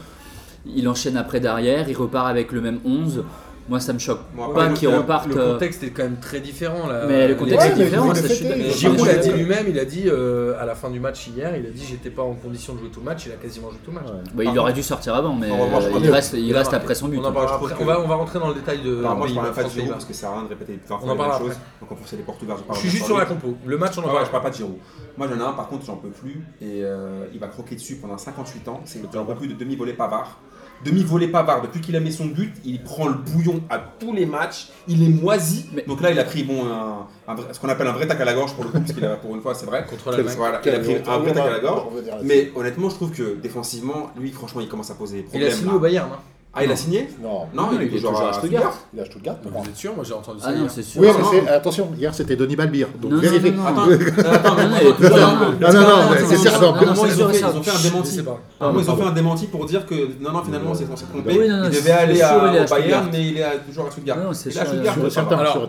Il enchaîne après derrière, il repart avec le même 11. Moi, ça me choque Moi, pas après, qu'il le- reparte. Le euh, contexte est quand même très différent là. Mais le contexte Ouais, est différent. Giroud l'a dit lui-même, il a dit euh, à la fin du match hier, il a dit j'étais pas en condition de jouer tout le match, il a quasiment joué tout le match. Ouais. Bah, il aurait dû sortir avant, mais euh, il reste, il reste après son but. On, après. va, on va rentrer dans le détail de. Alors, moi, je parle pas de Giroud parce que ça sert à rien de répéter 20 On en la parlera même chose. après. Donc, on force les portes ouvertes. Je suis juste sur la compo. Le match, on en Ah parle. je parle pas de Giroud. Moi j'en ai un par contre, j'en peux plus. Et euh, il va croquer dessus pendant 58 ans. C'est j'en peux plus de demi-volée Pavard. Demi-volée Pavard, depuis qu'il a mis son but, il prend le bouillon à tous les matchs, il est moisi. Mais- Donc là, il a pris bon, un, ce qu'on appelle un vrai tac à la gorge pour le coup, parce qu'il a pour une fois, c'est vrai. Contre l'Allemagne. Voilà, il a pris un vrai tac à la gorge. Mais honnêtement, je trouve que défensivement, lui, franchement, il commence à poser des Il problèmes. a signé au Bayern. hein. Ah, il a signé Non, Non, il, est toujours à Stuttgart. il a Stuttgart. pour moi. Vous êtes sûr Moi j'ai entendu ça. Ah non, hier. c'est sûr. Oui, mais attention, hier c'était Denis Balbir. Donc Non, non, vérifiez. Attends, Non, non, est. Non, non, non, mais c'est sûr ils ont fait un démenti. ils ont fait un démenti pour dire que non, non, finalement, c'est s'est trompé. Il devait aller à, est à Bayern, Stuttgart. mais il est à- toujours à Stuttgart. Non, non, c'est est à sûr, Stuttgart, Alors-.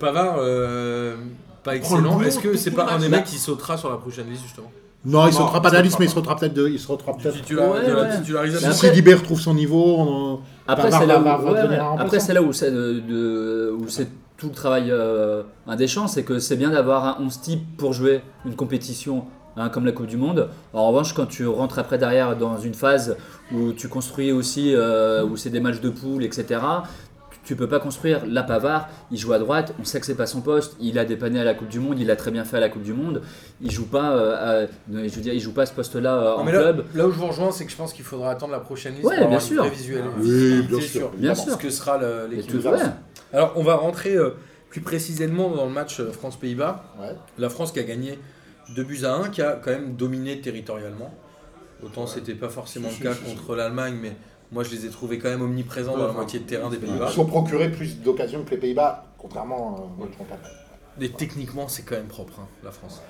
Pavard, euh, pas excellent. Est-ce que c'est pas un des mecs qui sautera sur la prochaine liste justement? Non, il Non, sautera il pas liste, mais il pas. sautera peut-être de, il sautera Du peut-être. titula- Ouais, de la titularisation Si après- Libert trouve son niveau, on- Après, c'est là, va- où. Après, c'est là où c'est de- de- où c'est tout le travail euh, un des champs, c'est que c'est bien d'avoir un 11 type pour jouer une compétition hein, comme la Coupe du Monde. En revanche, quand tu rentres après derrière dans une phase où tu construis aussi, euh, où c'est des matchs de poule, etc. Tu peux pas construire la Pavard, il joue à droite, on sait que c'est pas son poste, il a dépanné à la Coupe du Monde, il a très bien fait à la Coupe du Monde, il joue pas, euh, à- je veux dire, il joue pas à ce poste-là euh, en mais là, club. là où je vous rejoins, c'est que je pense qu'il faudra attendre la prochaine liste Ouais, pour bien avoir sûr. une Oui, bien sûr, bien sûr. ce que sera l'équipe de ouais. Alors, on va rentrer euh, plus précisément dans le match France-Pays-Bas. Ouais. La France qui a gagné 2 buts à 1, qui a quand même dominé territorialement. Autant c'était pas forcément Si, le cas si, si, contre l'Allemagne, mais moi je les ai trouvés quand même omniprésents dans la moitié de terrain des Pays-Bas. Ils se sont procurés plus d'occasions que les Pays-Bas, contrairement euh, au match contre l'Allemagne. Et techniquement, c'est quand même propre, hein, la France.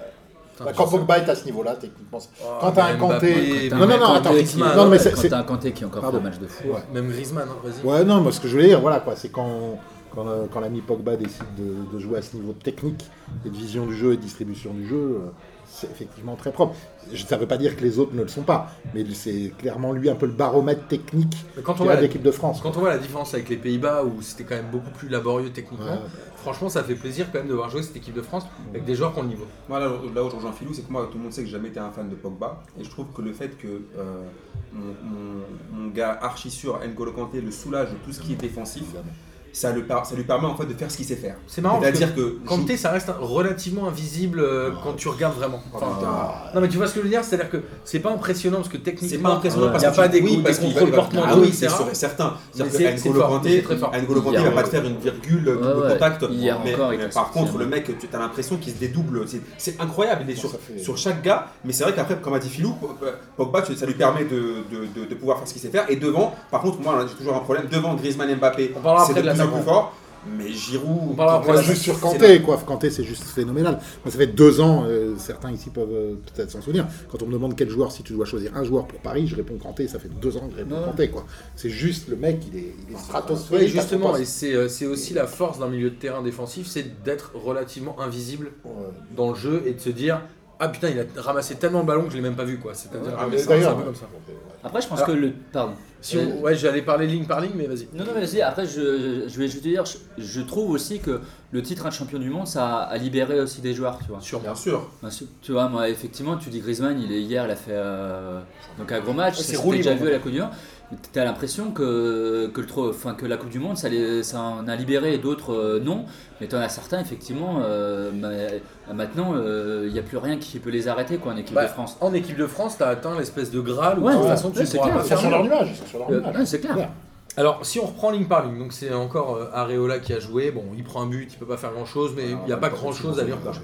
Putain, Bah, Quand Pogba est à ce niveau-là, techniquement. c'est- Oh, Quand t'as un Kanté- Quand Non, t'as non, un non, Kanté attends, non, mais c'est- quand t'as un Kanté qui a encore fait Pardon. un match de fou. Ouais. Même Griezmann, hein, vas-y. Ouais, non, moi ce que je voulais dire, voilà quoi, c'est quand, quand, euh, quand l'ami Pogba décide de, de jouer à ce niveau technique et de vision du jeu et de distribution du jeu, euh, c'est effectivement très propre. Je- Ça ne veut pas dire que les autres ne le sont pas, mais c'est clairement lui un peu le baromètre technique quand on, voit a la, de l'équipe de France. quand on voit la différence avec les Pays-Bas, où c'était quand même beaucoup plus laborieux techniquement, Ouais. franchement, ça fait plaisir quand même de voir jouer cette équipe de France avec des joueurs qui ont le niveau. Moi, là, là où je rejoins Philou, c'est que moi, tout le monde sait que j'ai jamais été un fan de Pogba. Et je trouve que le fait que euh, mon, mon- mon gars archi sûr, N'Golo Kanté, le soulage de tout ce qui est défensif, ça, le par- ça lui permet en fait de faire ce qu'il sait faire. C'est marrant que C'est-à-dire que. Kanté, ça reste relativement invisible euh, quand tu regardes vraiment. Enfin, Ah, non mais tu vois ce que je veux dire, c'est-à-dire que c'est pas impressionnant parce que C'est techniquement, pas impressionnant Ouais. parce Il y a que pas des oui, parce qu'il contrôles va- portements Ah oui, c'est sûr et certain. C'est- que c'est N'Golo Kanté, c'est. N'Golo Kanté, va pas te faire une virgule ouais. contact. Mais, par contre, le mec, tu as l'impression qu'il se dédouble. C'est- C'est incroyable. Il est sur, chaque gars. Mais c'est vrai qu'après, comme a dit Philou, Pogba, ça lui permet de, de, de- de pouvoir faire ce qu'il sait faire. Et devant, par contre, moi, j'ai toujours un problème. Devant Griezmann et Mbappé, On parlera c'est après de de plus fort. Mais Giroud, On de juste sur Kanté, quoi. Kanté, c'est juste phénoménal. Moi, ça fait deux ans, euh, certains ici peuvent euh, peut-être s'en souvenir. Quand on me demande quel joueur, si tu dois choisir un joueur pour Paris, je réponds Kanté. Ça fait deux ans que je réponds Ouais. Kanté, quoi. C'est juste le mec, il est, il est Oui, stratosphérique. son justement, et c'est euh, c'est aussi la force d'un milieu de terrain défensif, c'est d'être relativement invisible Ouais. dans le jeu et de se dire ah putain il a ramassé tellement le ballon que je l'ai même pas vu quoi. C'est-à-dire Ah, un peu comme ça. Après, je pense Alors- que le. Pardon. Si on- ouais, j'allais parler ligne par ligne, mais vas-y. Non, non, mais vas-y, après, je, je vais juste te dire, je, je trouve aussi que le titre de champion du monde, ça a, a libéré aussi des joueurs, tu vois. Bien sûr. Bien sûr. Tu vois, moi, effectivement, tu dis Griezmann, il est hier, il a fait euh, donc un gros match, c'est déjà vu à la Coupe du Monde. Tu as l'impression que, que, le, tro- enfin, que la Coupe du Monde, ça, les- ça en a libéré et d'autres euh, non. Mais tu en as certains, effectivement, euh, ma- maintenant, euh, il n'y a plus rien qui peut les arrêter quoi, en équipe Bah, de France. En équipe de France, t'as atteint l'espèce de graal où Ouais, de toute façon tu ouais, c'est pourras clair, pas faire sur leur nuage. Euh, c'est clair. Ouais. Alors, si on reprend ligne par ligne, donc c'est encore euh, Areola qui a joué. Bon, il prend un but, il peut pas faire grand chose, mais il n'y a pas grand chose à lui reprocher.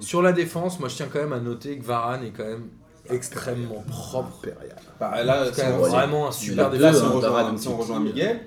Sur la défense, moi je tiens quand même à noter que Varane est quand même extrêmement propre. Bah, là, C'est vraiment un super Là, si défenseur. on hein, rejoint, Varane, si on Titi. rejoint Miguel,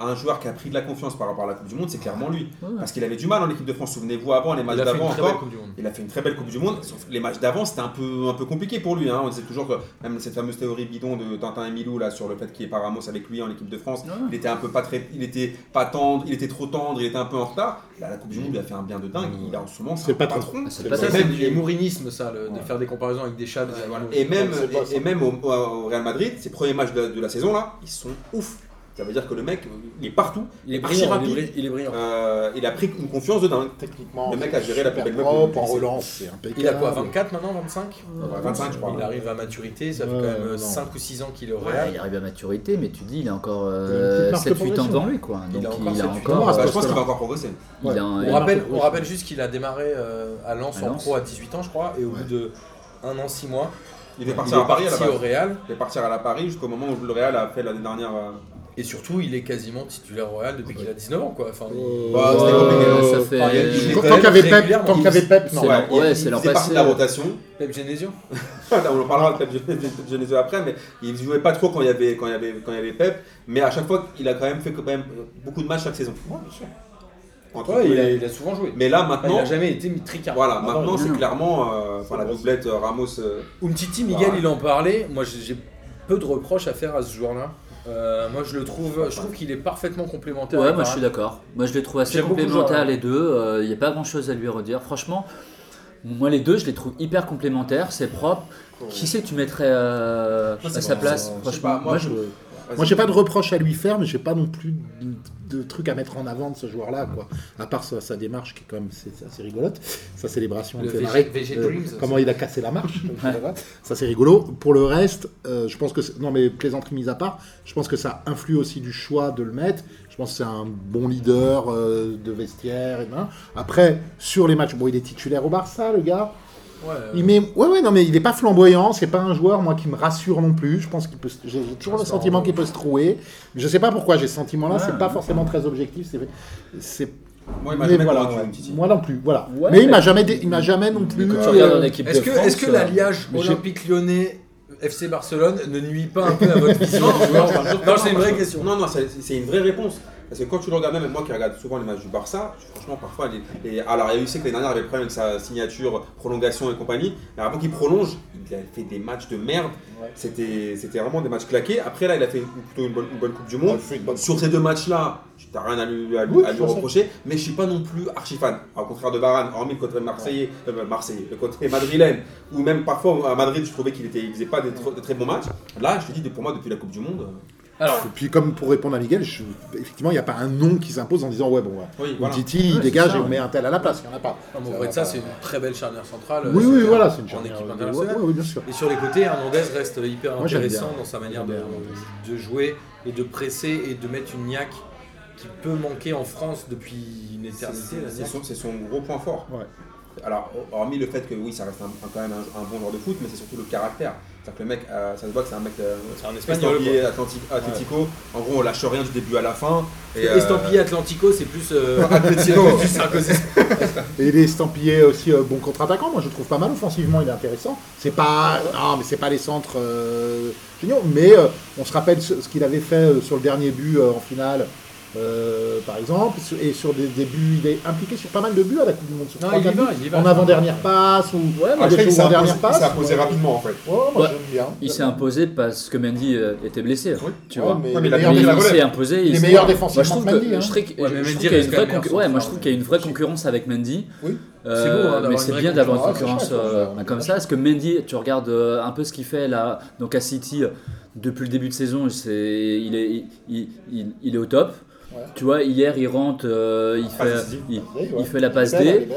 un joueur qui a pris de la confiance par rapport à la Coupe du Monde, c'est clairement lui. Ouais. Parce qu'il avait du mal en équipe de France. Souvenez-vous, avant, les matchs d'avant encore, il a fait une très belle Coupe du Monde. Sauf les matchs d'avant, c'était un peu, un peu compliqué pour lui. hein. On disait toujours que même cette fameuse théorie bidon de Tintin et Milou là, sur le fait qu'il n'y ait pas Ramos avec lui en équipe de France. Ouais. Il était un peu pas très, il était pas tendre, il était trop tendre, il était un peu en retard. Là, la Coupe du Monde, il a fait un bien de dingue. Il a en ce moment, C'est un pas trop. patron. C'est pas Ça, c'est même- du mourinisme, ça, le- de faire des comparaisons avec des chats. voilà. Et même, et, et même au, au Real Madrid, ses premiers matchs de, de la saison là, ils sont ouf. Ça veut dire que le mec, il est partout. Il est archi brillant, il est rapide. il est brillant. Euh, il a pris une confiance de dingue. Techniquement, Le mec a géré la plus belle en relance, c'est impeccable. Il a quoi, 24 maintenant, 25 Ouais, 25, je crois. Il arrive à maturité, ça fait Ouais, quand même non. 5 ou 6 ans qu'il est au Ouais, Real. il arrive à maturité, mais tu dis, il a encore de 7-8 ans devant lui. Quoi. Il a Donc encore il a 7-8 encore. ans, Bah, à ce je pense qu'il va encore progresser. On rappelle, un- on rappelle juste qu'il a démarré euh, à Lens en pro à 18 ans, je crois, et au bout de un an, 6 mois, Il est à Paris à la parti base. au Real Il devait partir à la Paris jusqu'au moment où le Real a fait l'année dernière. Et surtout il est quasiment titulaire Real depuis qu'il a 19 ans quoi. Enfin, il- Euh, Bah, c'était compliqué, Enfin, il il Tant quand qu'il y avait Pep, tant qu'il y avait Pep, non. C'est Ouais, leur- il- ouais, il c'est leur faisait partie de la rotation. Pep Genesio. [laughs] on en parlera de Pep Genesio après, mais il jouait pas trop quand il y avait, quand il y avait, quand il y avait Pep. Mais à chaque fois, il a quand même fait quand même beaucoup de matchs chaque saison. Ouais, il a, les- il a souvent joué. Mais là il maintenant, n'a jamais été tricard. voilà, Ah, maintenant c'est clairement, euh, enfin la doublette euh, Ramos. euh, Umtiti, Miguel, il en parlait. Moi, j'ai j'ai peu de reproches à faire à ce joueur-là. Euh, moi, je le trouve, je trouve qu'il est parfaitement complémentaire. Ouais, moi je suis d'accord. Moi je les trouve assez complémentaires les deux. Il n'y a pas grand chose à lui redire. Franchement, moi les deux, je les trouve hyper complémentaires. C'est propre. Qui c'est que tu mettrais euh, à sa bon, place Franchement, pas, moi, moi je- je. Moi, j'ai pas de reproche à lui faire, mais j'ai pas non plus de, de trucs à mettre en avant de ce joueur-là, quoi. À part sa, sa démarche qui est quand même c'est, assez rigolote, sa célébration Le VG Euh, Dreams, comment il a cassé la marche, ça c'est rigolo. Pour le reste, euh, je pense que c'est- non mais plaisanterie mise à part, je pense que ça influe aussi du choix de le mettre. Je pense que c'est un bon leader euh, de vestiaire. Et ben. Après, sur les matchs, bon, il est titulaire au Barça, le gars. Ouais, euh, Il met... Ouais, ouais, non, mais il n'est pas flamboyant. C'est pas un joueur, moi, qui me rassure non plus. Je pense qu'il peut. J'ai toujours le sentiment qu'il peut se trouver. Je sais pas pourquoi j'ai ce sentiment-là. Ouais. C'est pas forcément très objectif. C'est. c'est... Moi, il Mais voilà, ouais. Moi non plus. Voilà. Ouais, mais il m'a jamais, dé- il m'a jamais non plus. Euh, Est-ce de que, est-ce que euh, l'alliage Olympique Lyonnais FC Barcelone ne nuit pas un peu à votre [laughs] vision Non, c'est une vraie question. Non, non, c'est une vraie réponse. Parce que quand tu le regardes, même moi qui regarde souvent les matchs du Barça, franchement, parfois, les, les- alors il y a eu, c'est que l'année dernière, il avait le problème avec sa signature, prolongation et compagnie. Mais avant qu'il prolonge, il a fait des matchs de merde. C'était c'était vraiment des matchs claqués. Après, là, il a fait plutôt une bonne, une bonne Coupe du Monde. Sur ces deux matchs-là, tu n'as rien à lui, à lui- Oui, à lui de toute façon. reprocher, mais je suis pas non plus archi fan. Au contraire de Varane, hormis le côté marseillais, euh, marseillais, le côté madrilène, ou même parfois à Madrid, je trouvais qu'il était, il faisait pas des, tr- des très bons matchs. Là, je te dis, pour moi, depuis la Coupe du Monde, euh, Alors, Et puis, comme pour répondre à Miguel, je- effectivement, il n'y a pas un nom qui s'impose en disant Ouais, bon, oui, ouais. voilà. Titi, Ouais, il dégage ça, et on ouais. met un tel à la place. Il n'y en a pas. en vrai de ça, c'est une très belle charnière centrale. Oui, oui, voilà, c'est une En charnière, équipe euh, internationale. ouais, ouais, bien sûr. Et sur les côtés, Hernandez reste hyper Moi, intéressant dans sa manière de, jouer et de presser et de mettre une niaque qui peut manquer en France depuis une éternité. c'est son, gros point fort. Ouais. Alors, hormis le fait que oui, ça reste un- quand même un, un bon joueur de foot, mais c'est surtout le caractère. C'est-à-dire que le mec, euh, ça se voit que c'est un mec euh, C'est un espagnol. estampillé quoi. Atlanti- Atlético. En gros, on lâche rien du début à la fin. Et, euh, Estampillé Atlantico, c'est plus euh, [laughs] Atlético. [laughs] Et il est estampillé aussi euh, bon contre-attaquant. Moi, je le trouve pas mal offensivement. Il est intéressant. C'est pas, non, mais c'est pas les centres euh, géniaux. Mais euh, on se rappelle ce, ce qu'il avait fait euh, sur le dernier but euh, en finale. Euh, par exemple, et sur des, des buts, il est impliqué sur pas mal de buts à la Coupe du Monde. Sur Non, il y va, il y va. En avant-dernière passe ou Ouais, moi, des Après, il s'est imposé, rapidement en fait. Ouais, moi Ouais. j'aime bien. Il s'est imposé parce que Mendy euh, était blessé. Tu Ouais, vois. mais Ouais, mais il Mais s'est imposé. Il est meilleur que que, Mendy, hein. je trouve mais je qu'il y a une vraie même concu- meilleur ouais, moi je central, trouve qu'il y a une vraie concurrence avec Mendy. Oui. Euh, C'est beau, hein, mais c'est bien d'avoir une concurrence. euh, comme ça. Parce que Mendy, tu regardes un peu ce qu'il fait là, donc à City, depuis le début de saison, il est au top. Ouais. Tu vois, hier il rentre, euh, il, fait, il, Ouais, il fait la passe D. belle.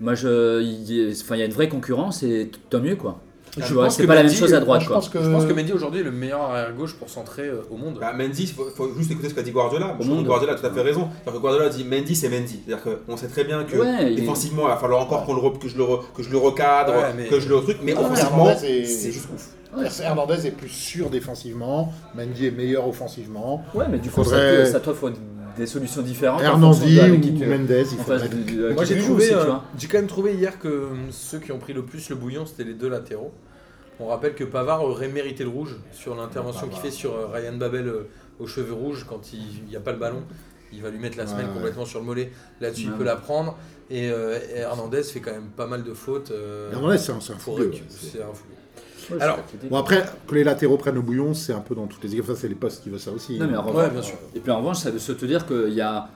Moi, je, il, enfin, il y a une vraie concurrence et tant mieux quoi. Je Tu vois, c'est pas la même chose à euh, droite Je quoi. pense que, Je pense que Mendy aujourd'hui est le meilleur arrière gauche pour centrer euh, au monde. Bah, Mendy, il faut, faut juste écouter ce qu'a dit Guardiola. Je trouve monde. que Guardiola a tout à fait raison. C'est-à-dire que Guardiola dit Mendy, c'est Mendy. C'est-à-dire qu'on sait très bien que Ouais, défensivement, il va falloir encore qu'on le re- que, je le que je le recadre, Ouais, mais- que je le truc. Mais offensivement, c'est juste ouf. Hernandez est plus sûr défensivement, Mendy est meilleur offensivement. Ouais, mais du coup, Faudrait- ça, te- ça t'offre des solutions différentes. en Hernandi ou euh, Mendes, il faut mettre. Moi qui j'ai trouvé, aussi, tu euh, j'ai quand même trouvé hier que euh, ceux qui ont pris le plus le bouillon c'était les deux latéraux. On rappelle que Pavard aurait mérité le rouge sur l'intervention qu'il fait sur euh, Ryan Babel euh, aux cheveux rouges quand il n'y a pas le ballon. Il va lui mettre la Ouais, semelle ouais. complètement sur le mollet. Là-dessus, il peut la prendre. Et, euh, et Hernandez fait quand même pas mal de fautes. euh, Hernandez, c'est un, c'est un pour fou. récu- C'est un fou. Ouais, Alors. Bon, après, que les latéraux prennent le bouillon, c'est un peu dans toutes les équipes. Ça, c'est les postes qui veulent ça aussi. Non, mais en Ouais, revanche, bien sûr. Et puis en revanche, ça veut se te dire qu'il y a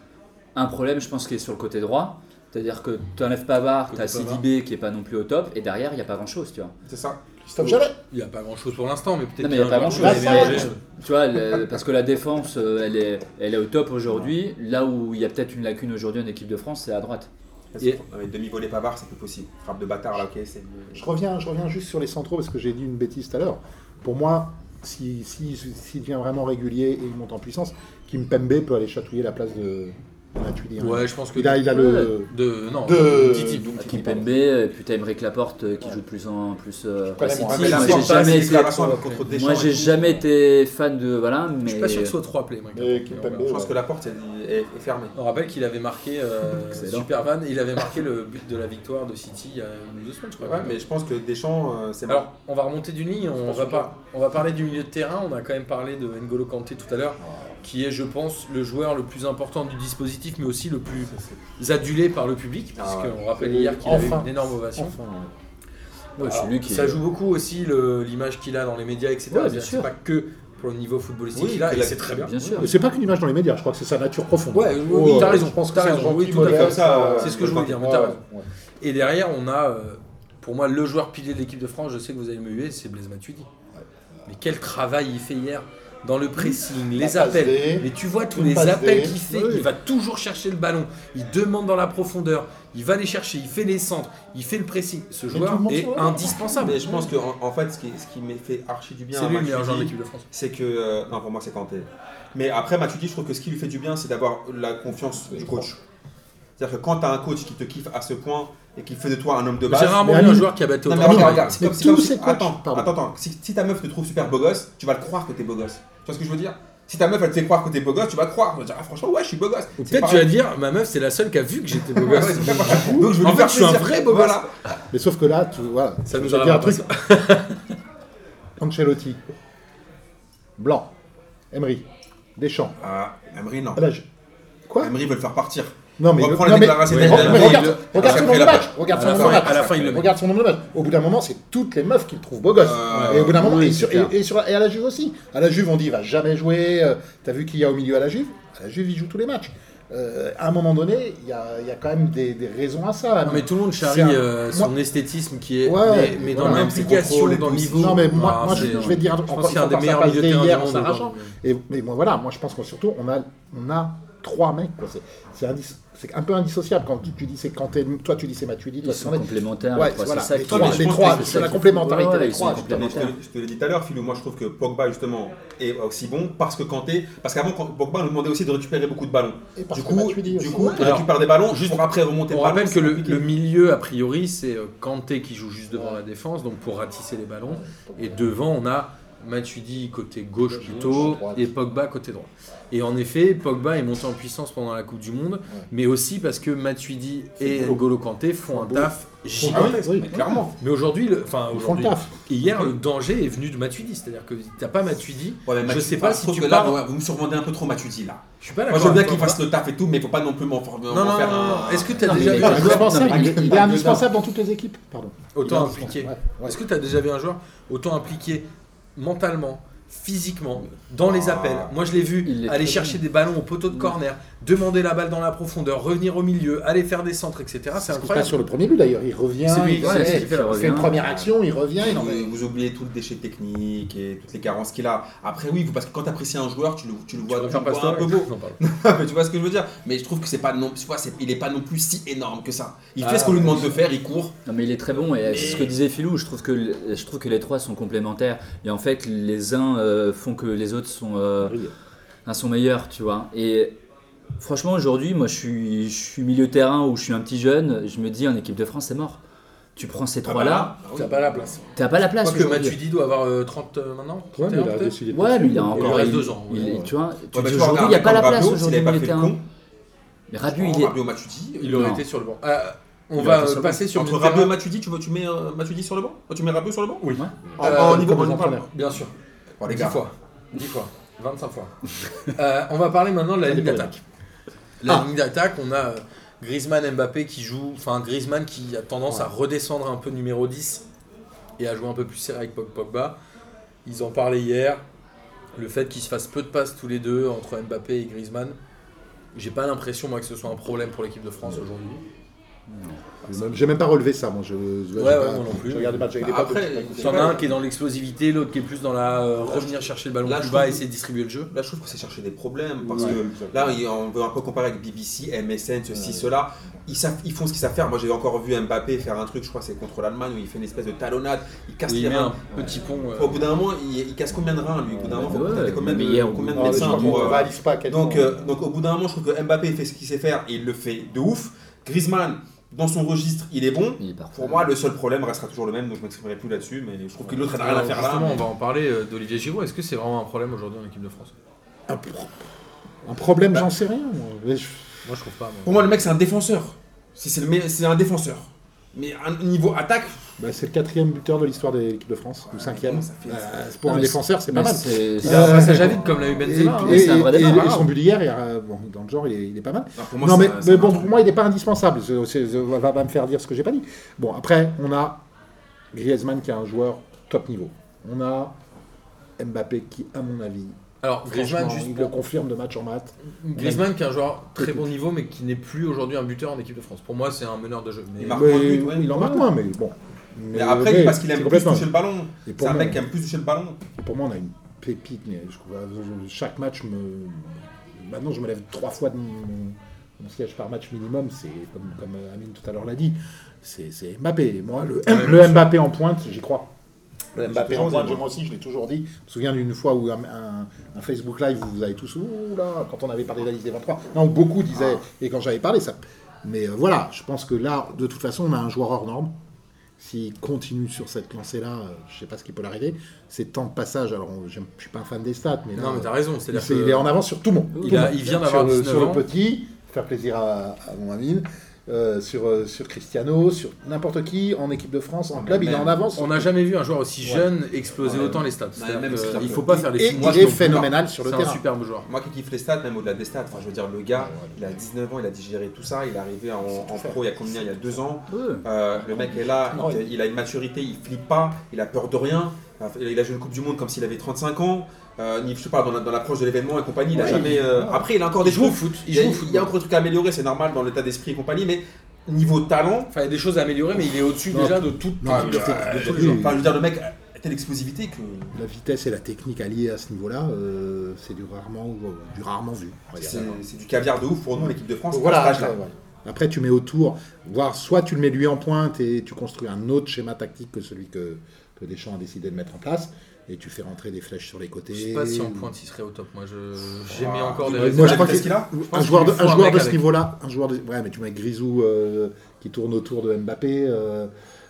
un problème, je pense, qui est sur le côté droit. C'est-à-dire que tu enlèves Pavard, tu as. Sidibé qui est pas non plus au top, et derrière, il n'y a pas grand-chose, tu vois. C'est ça. Christophe Jallet Il n'y a pas grand-chose pour l'instant, mais peut-être Non, mais qu'il il y a pas Là, émerger. Tu vois, le- parce que la défense, euh, elle est, elle est au top aujourd'hui. Là où il y a peut-être une lacune aujourd'hui en équipe de France, c'est à droite. Et- Avec demi-volée Pavard, c'est plus possible. Frappe de bâtard là, ok, c'est. Je reviens, je reviens juste sur les centraux parce que j'ai dit une bêtise tout à l'heure. Pour moi, s'il si, s'il devient vraiment régulier et il monte en puissance, Kim Pembe peut aller chatouiller la place de, Hein. Ouais, je pense que. Il a, il a le. De, non, De- Titi. et puis t'as Emeric Laporte euh, qui joue de plus en plus. euh, Moi, j'ai jamais été, moi, et j'ai jamais été fan de. Voilà, mais. Je suis pas sûr que ce soit 3 plays. Je pense que la porte est, est- est fermée. On rappelle qu'il avait marqué euh, Excellent. Super Van, il avait marqué le but de la victoire de City il y a une ou deux semaines, je crois. Ouais, mais je pense que Deschamps, c'est mort. Alors, on va remonter d'une ligne, on va, pas, on va parler du milieu de terrain. On a quand même parlé de N'Golo Kanté tout à l'heure, qui est, je pense, le joueur le plus important du dispositif, mais aussi le plus adulé par le public, Ah puisqu'on ouais. rappelle hier qu'il avait Enfin. une énorme ovation. Enfin, Ouais, c'est Alors, lui qui. Ça joue beaucoup aussi l'image qu'il a dans les médias, etc. Ouais, bien C'est-à-dire, sûr. C'est pas que pour le niveau footballistique Oui, qu'il a, et c'est très bien. Bien c'est pas qu'une image dans les médias, je crois que c'est sa nature profonde. Ouais, oui, Oh, t'as raison, Je pense que t'as raison, oui, tout à fait. C'est ce que je voulais dire, mais t'as raison. Et derrière, on a, euh, pour moi, le joueur pilier de l'équipe de France, je sais que vous allez me huer, c'est Blaise Matuidi. Mais quel travail il fait hier dans le pressing, les appels. Mais tu vois tous les appels qu'il fait, Oui. il va toujours chercher le ballon, il demande dans la profondeur, il va les chercher, il fait les centres, il fait le pressing. Ce joueur est indispensable. Mais je pense que en, en fait, ce qui, ce qui m'a fait archi du bien C'est lui le meilleur joueur de Matuidi, l'équipe de France. c'est que euh, non pour moi c'est Kanté. Mais après Matuidi, je trouve que ce qui lui fait du bien, c'est d'avoir la confiance du coach. C'est-à-dire que quand tu as un coach qui te kiffe à ce point et qui fait de toi un homme de J'ai base. rarement mais vu un joueur qui a battu Non, mais autant. regarde, regarde, c'est comme, si, attends, attends, attends, si, si ta meuf te trouve super beau gosse, tu vas le croire que t'es beau gosse. Tu vois ce que je veux dire? Si ta meuf elle te fait croire que t'es beau gosse, tu vas le croire. Tu vas dire, ah, franchement, ouais, je suis beau gosse. Peut-être tu vas dire, ma meuf c'est la seule qui a vu que j'étais beau gosse. [laughs] Donc je veux En lui fait, faire je suis un vrai beau Voilà. Mais sauf que là, tu, voilà, Ça nous dire un truc. [laughs] Ancelotti, Blanc, Emery, Deschamps. Ah, Emery, non. Quoi? Emery veut le faire partir. Non mais, non, mais- d'Edel. mais Il regarde, le- regarde son nombre de la- matchs. Regarde son la nombre de fin- matchs. à la fin, il le. Regarde son nombre de matchs. Au bout d'un moment, c'est toutes les meufs qu'il trouve beau gosse. Euh, et au bout d'un moment, oui, et, sur- et- et sur- et à la Juve aussi. À la Juve, on dit il va jamais jouer. euh, T'as vu qu'il y a au milieu à la Juve? À la Juve, il joue tous les matchs. Euh, à un moment donné, il y a, il y a quand même des, des raisons à ça. Non, mais tout le monde charrie un- euh, son moi- esthétisme qui est. Ouais, mais, mais dans l'implication, dans le niveau. Non mais moi, ah, moi, je, vais dire Je pense qu'il y a un des meilleurs ça milieux de terrain. Et mais moi voilà, moi je pense que surtout on a on a trois mecs. quoi. C'est- C'est indis- c'est un peu indissociable quand tu, tu dis c'est quand toi tu dis c'est Matuidi, toi Ils c'est complémentaires. Ouais, voilà, c'est ça les qui- trois, les c'est la complémentarité Ouais, des trois. Je te l'ai- je te l'ai- je te l'ai dit tout à l'heure, Philou, moi je trouve que Pogba justement est aussi bon parce que Kanté, parce qu'avant Pogba nous demandait aussi de récupérer beaucoup de ballons. Et parce Du coup, du coup, il Alors, récupère des ballons juste- pour après remonter On le ballon. rappelle que le milieu, a priori, c'est euh, Kanté qui joue juste devant la défense, donc pour ratisser les ballons. Et devant, on a Matuidi côté gauche plutôt et Pogba côté droit. Et en effet, Pogba est monté en puissance pendant la Coupe du Monde, mais aussi parce que Matuidi et. N'Golo Kanté font un taf gigantesque. Oui. clairement. Mais aujourd'hui, enfin aujourd'hui, hier, le danger est venu de Matuidi, c'est-à-dire que t'as pas Matuidi. Ouais, mais Je Matuidi, sais pas si tu que là, vous- me survendez un peu trop Matuidi là. Je suis pas Moi d'accord. je veux bien qu'il fasse le taf et tout, mais il faut pas non plus m'en Non, non, faire non, non. un. Est-ce que tu as Non, déjà vu un joueur non, il, est indispensable dans toutes les équipes. Pardon. autant impliqué. Est-ce que tu as déjà vu un joueur autant impliqué mentalement, physiquement, dans les Ah. appels Moi, je l'ai vu aller chercher des ballons au poteau de corner, demander la balle dans la profondeur, revenir au milieu, aller faire des centres, etc. C'est C'est ce qui se passe incroyable. sur le premier but d'ailleurs. Il revient, C'est lui, il, ouais, fait- il fait une première action, il revient, il en Vous, vous oubliez tout le déchet technique et toutes les carences qu'il a. Après, oui, parce que quand tu apprécies un joueur, tu le, tu le vois, tu le préfères vois un peu beau. Non. [laughs] Mais tu vois ce que je veux dire? Mais je trouve que c'est pas non, tu vois, il est pas non plus si énorme que ça. Il Ah, fait ce qu'on lui demande de faire, il court. Non mais il est très bon et Mais- c'est ce que disait Philou, je trouve que je trouve que les trois sont complémentaires et en fait les uns euh, font que les autres sont euh, un sont meilleurs, tu vois. Et franchement aujourd'hui, moi je suis je suis milieu terrain ou je suis un petit jeune, je me dis en équipe de France c'est mort. Tu prends ces trois là, Ah oui. T'as pas la place. t'as pas la Je place. crois que. Matuidi doit avoir euh, 30 euh, maintenant? Ouais, mais 31 il a décidé Ouais, mais il a encore reste deux ans, il- ouais. tu vois, Ouais, bah, tu aujourd'hui il n'y a pas la place aujourd'hui milieu terrain. Mais Rabiot il oh, est Rabiot, Matuidi, Il euh, aurait été sur le banc. Euh, on Il va euh, passer sur Entre le Rabiot et. Matuidi, tu, veux, tu mets euh, Matuidi sur le banc? Tu mets Rabiot sur le banc? Oui. Ouais. En, Euh, en niveau comme en entraîneur. Bien sûr. Bon, les 10 gars. fois. 10 fois. 25 fois. [laughs] Euh, on va parler maintenant de la ligne d'attaque. La Ah. ligne d'attaque, on a euh, Griezmann, Mbappé qui joue, enfin Griezmann qui a tendance à redescendre un peu numéro 10 et à jouer un peu plus serré avec Pog- Pogba. Ils en parlaient hier. Le fait qu'ils se fassent peu de passes tous les deux entre Mbappé et Griezmann, j'ai pas l'impression moi que ce soit un problème pour l'équipe de France aujourd'hui. J'ai même pas relevé ça, moi. Je, je, Ouais, pas- moi non plus. Je des Bah, après, pas écouté. T'en as un qui est dans l'explosivité, l'autre qui est plus dans la euh, revenir chercher le ballon Là, plus je bas, essayer de distribuer le jeu. Là, je trouve que c'est chercher des problèmes parce Ouais, que là, il- on veut un peu comparer avec BBC, MSN, ceci, cela. Ils, savent, ils font ce qu'ils savent faire. Moi, j'ai encore vu Mbappé faire un truc, je crois que c'est contre l'Allemagne, où il fait une espèce de talonnade, il casse les il reins. un petit pont. euh, Au bout d'un moment, il, il casse combien de reins lui? Au bout d'un moment, contacter combien de, médecins pour, euh, pas euh, donc au bout d'un moment, je trouve que Mbappé fait ce qu'il sait faire et il le fait de ouf. Griezmann, dans son registre, il est bon. Il est parfait. Pour moi, le seul problème restera toujours le même, donc je m'exprimerai plus là-dessus. Mais je trouve que l'autre n'a rien à faire là. On va en parler euh, d'Olivier Giroud. Est-ce que c'est vraiment un problème aujourd'hui en équipe de France? Un, pro- un problème, j'en sais rien. moi. Mais je- Moi, je trouve pas. moi. Pour moi, le mec, c'est un défenseur. Si c'est le me- c'est un défenseur. Mais un niveau attaque, bah, c'est le quatrième buteur de l'histoire de l'équipe de France, ou cinquième. ça fait- Euh, pour Non, un défenseur, c'est pas mal. c'est- Il a un Euh, passage à vide comme l'a eu Benzema. hein. et, c'est un vrai et- débat, et hein. son but d'hier, il y a- bon, dans le genre, il est, il est pas mal. non, pour moi, non, c'est mais, un- c'est mais un bon, truc. pour moi, il n'est pas indispensable. C'est- c'est- ça va pas me faire dire ce que j'ai pas dit. Bon, après, on a Griezmann qui est un joueur top niveau. On a Mbappé qui, à mon avis, Alors, Griezmann, juste il le confirme de match en match. Griezmann qui est un joueur très bon niveau, mais qui n'est plus aujourd'hui un buteur en équipe de France. Pour moi, c'est un meneur de jeu. Mais Il marque Mais moins de buts, ouais. il en marque moins, mais bon. Mais après, mais parce qu'il aime plus toucher le ballon. C'est pour un moi, mec qui aime plus toucher le ballon. Pour moi, on a une pépite. Je je- chaque match me. Maintenant, je me lève trois fois de mon, mon siège par match minimum. C'est comme, comme euh, Amine tout à l'heure l'a dit. C'est Mbappé. Moi, le, Ouais. Mbappé en pointe, j'y crois. Le Mbappé en pointe, moi. aussi, je l'ai toujours dit. Je me souviens d'une fois où un, un- un Facebook Live, vous avez tous, ouh là, quand on avait parlé de la liste des 23. Non, beaucoup disaient, et quand j'avais parlé, ça. Mais euh, voilà, je pense que là, de toute façon, on a un joueur hors norme. S'il continue sur cette lancée-là, euh, je sais pas ce qui peut l'arriver. C'est tant de passages. Alors, on- je suis pas un fan des stats, mais là, Non, mais t'as raison. il, c'est- que- il est en avance sur tout le monde. Il a- monde. il vient d'avoir sur, le- 19 sur le petit, faire plaisir à, à mon Amine, euh, sur, euh, sur Cristiano, sur n'importe qui, en équipe de France, en club, il est en avance. On n'a jamais vu un joueur aussi Ouais. jeune exploser Ouais. autant les stats. Même que il faut pas faire les Et il est phénoménal sur le C'est un terrain. superbe joueur. Moi qui kiffe les stats, même au-delà des stats, enfin, je veux dire, le gars, il a 19 ans, il a digéré tout ça, il est arrivé en, en pro il y a combien Il y a deux ans. Euh, le mec est là, il, il a une maturité, il flippe pas, il a peur de rien. Il a joué une Coupe du Monde comme s'il avait 35 ans. Euh, ni- je sais pas, dans la- dans l'approche de l'événement et compagnie, il a Ouais, jamais. euh, il- Après, il a encore des Il joue au foot. Il Il y, a, joue au il y a encore des trucs à améliorer, c'est normal dans l'état d'esprit et compagnie, mais niveau talent, Enfin, il y a des choses à améliorer, mais il est au-dessus déjà de toute Non, l'équipe de mais, France, euh, de tous les oui. joueurs. enfin, je veux dire, le mec a telle explosivité que. La vitesse et la technique alliées à ce niveau-là, euh, c'est du rarement, du rarement vu. C'est du caviar de ouf pour nous, l'équipe de France. Voilà, âge-là. après, tu mets autour, voir soit tu le mets lui en pointe et tu construis un autre schéma tactique que celui que, que Deschamps a décidé de mettre en place, et tu fais rentrer des flèches sur les côtés. Je sais pas si en pointe il serait au top. Moi, je j'ai mis encore des moi, je crois qu'il a pense un joueur de, un joueur de ce niveau-là, un joueur de, ouais, mais tu mets Grisou euh, qui tourne autour de Mbappé euh,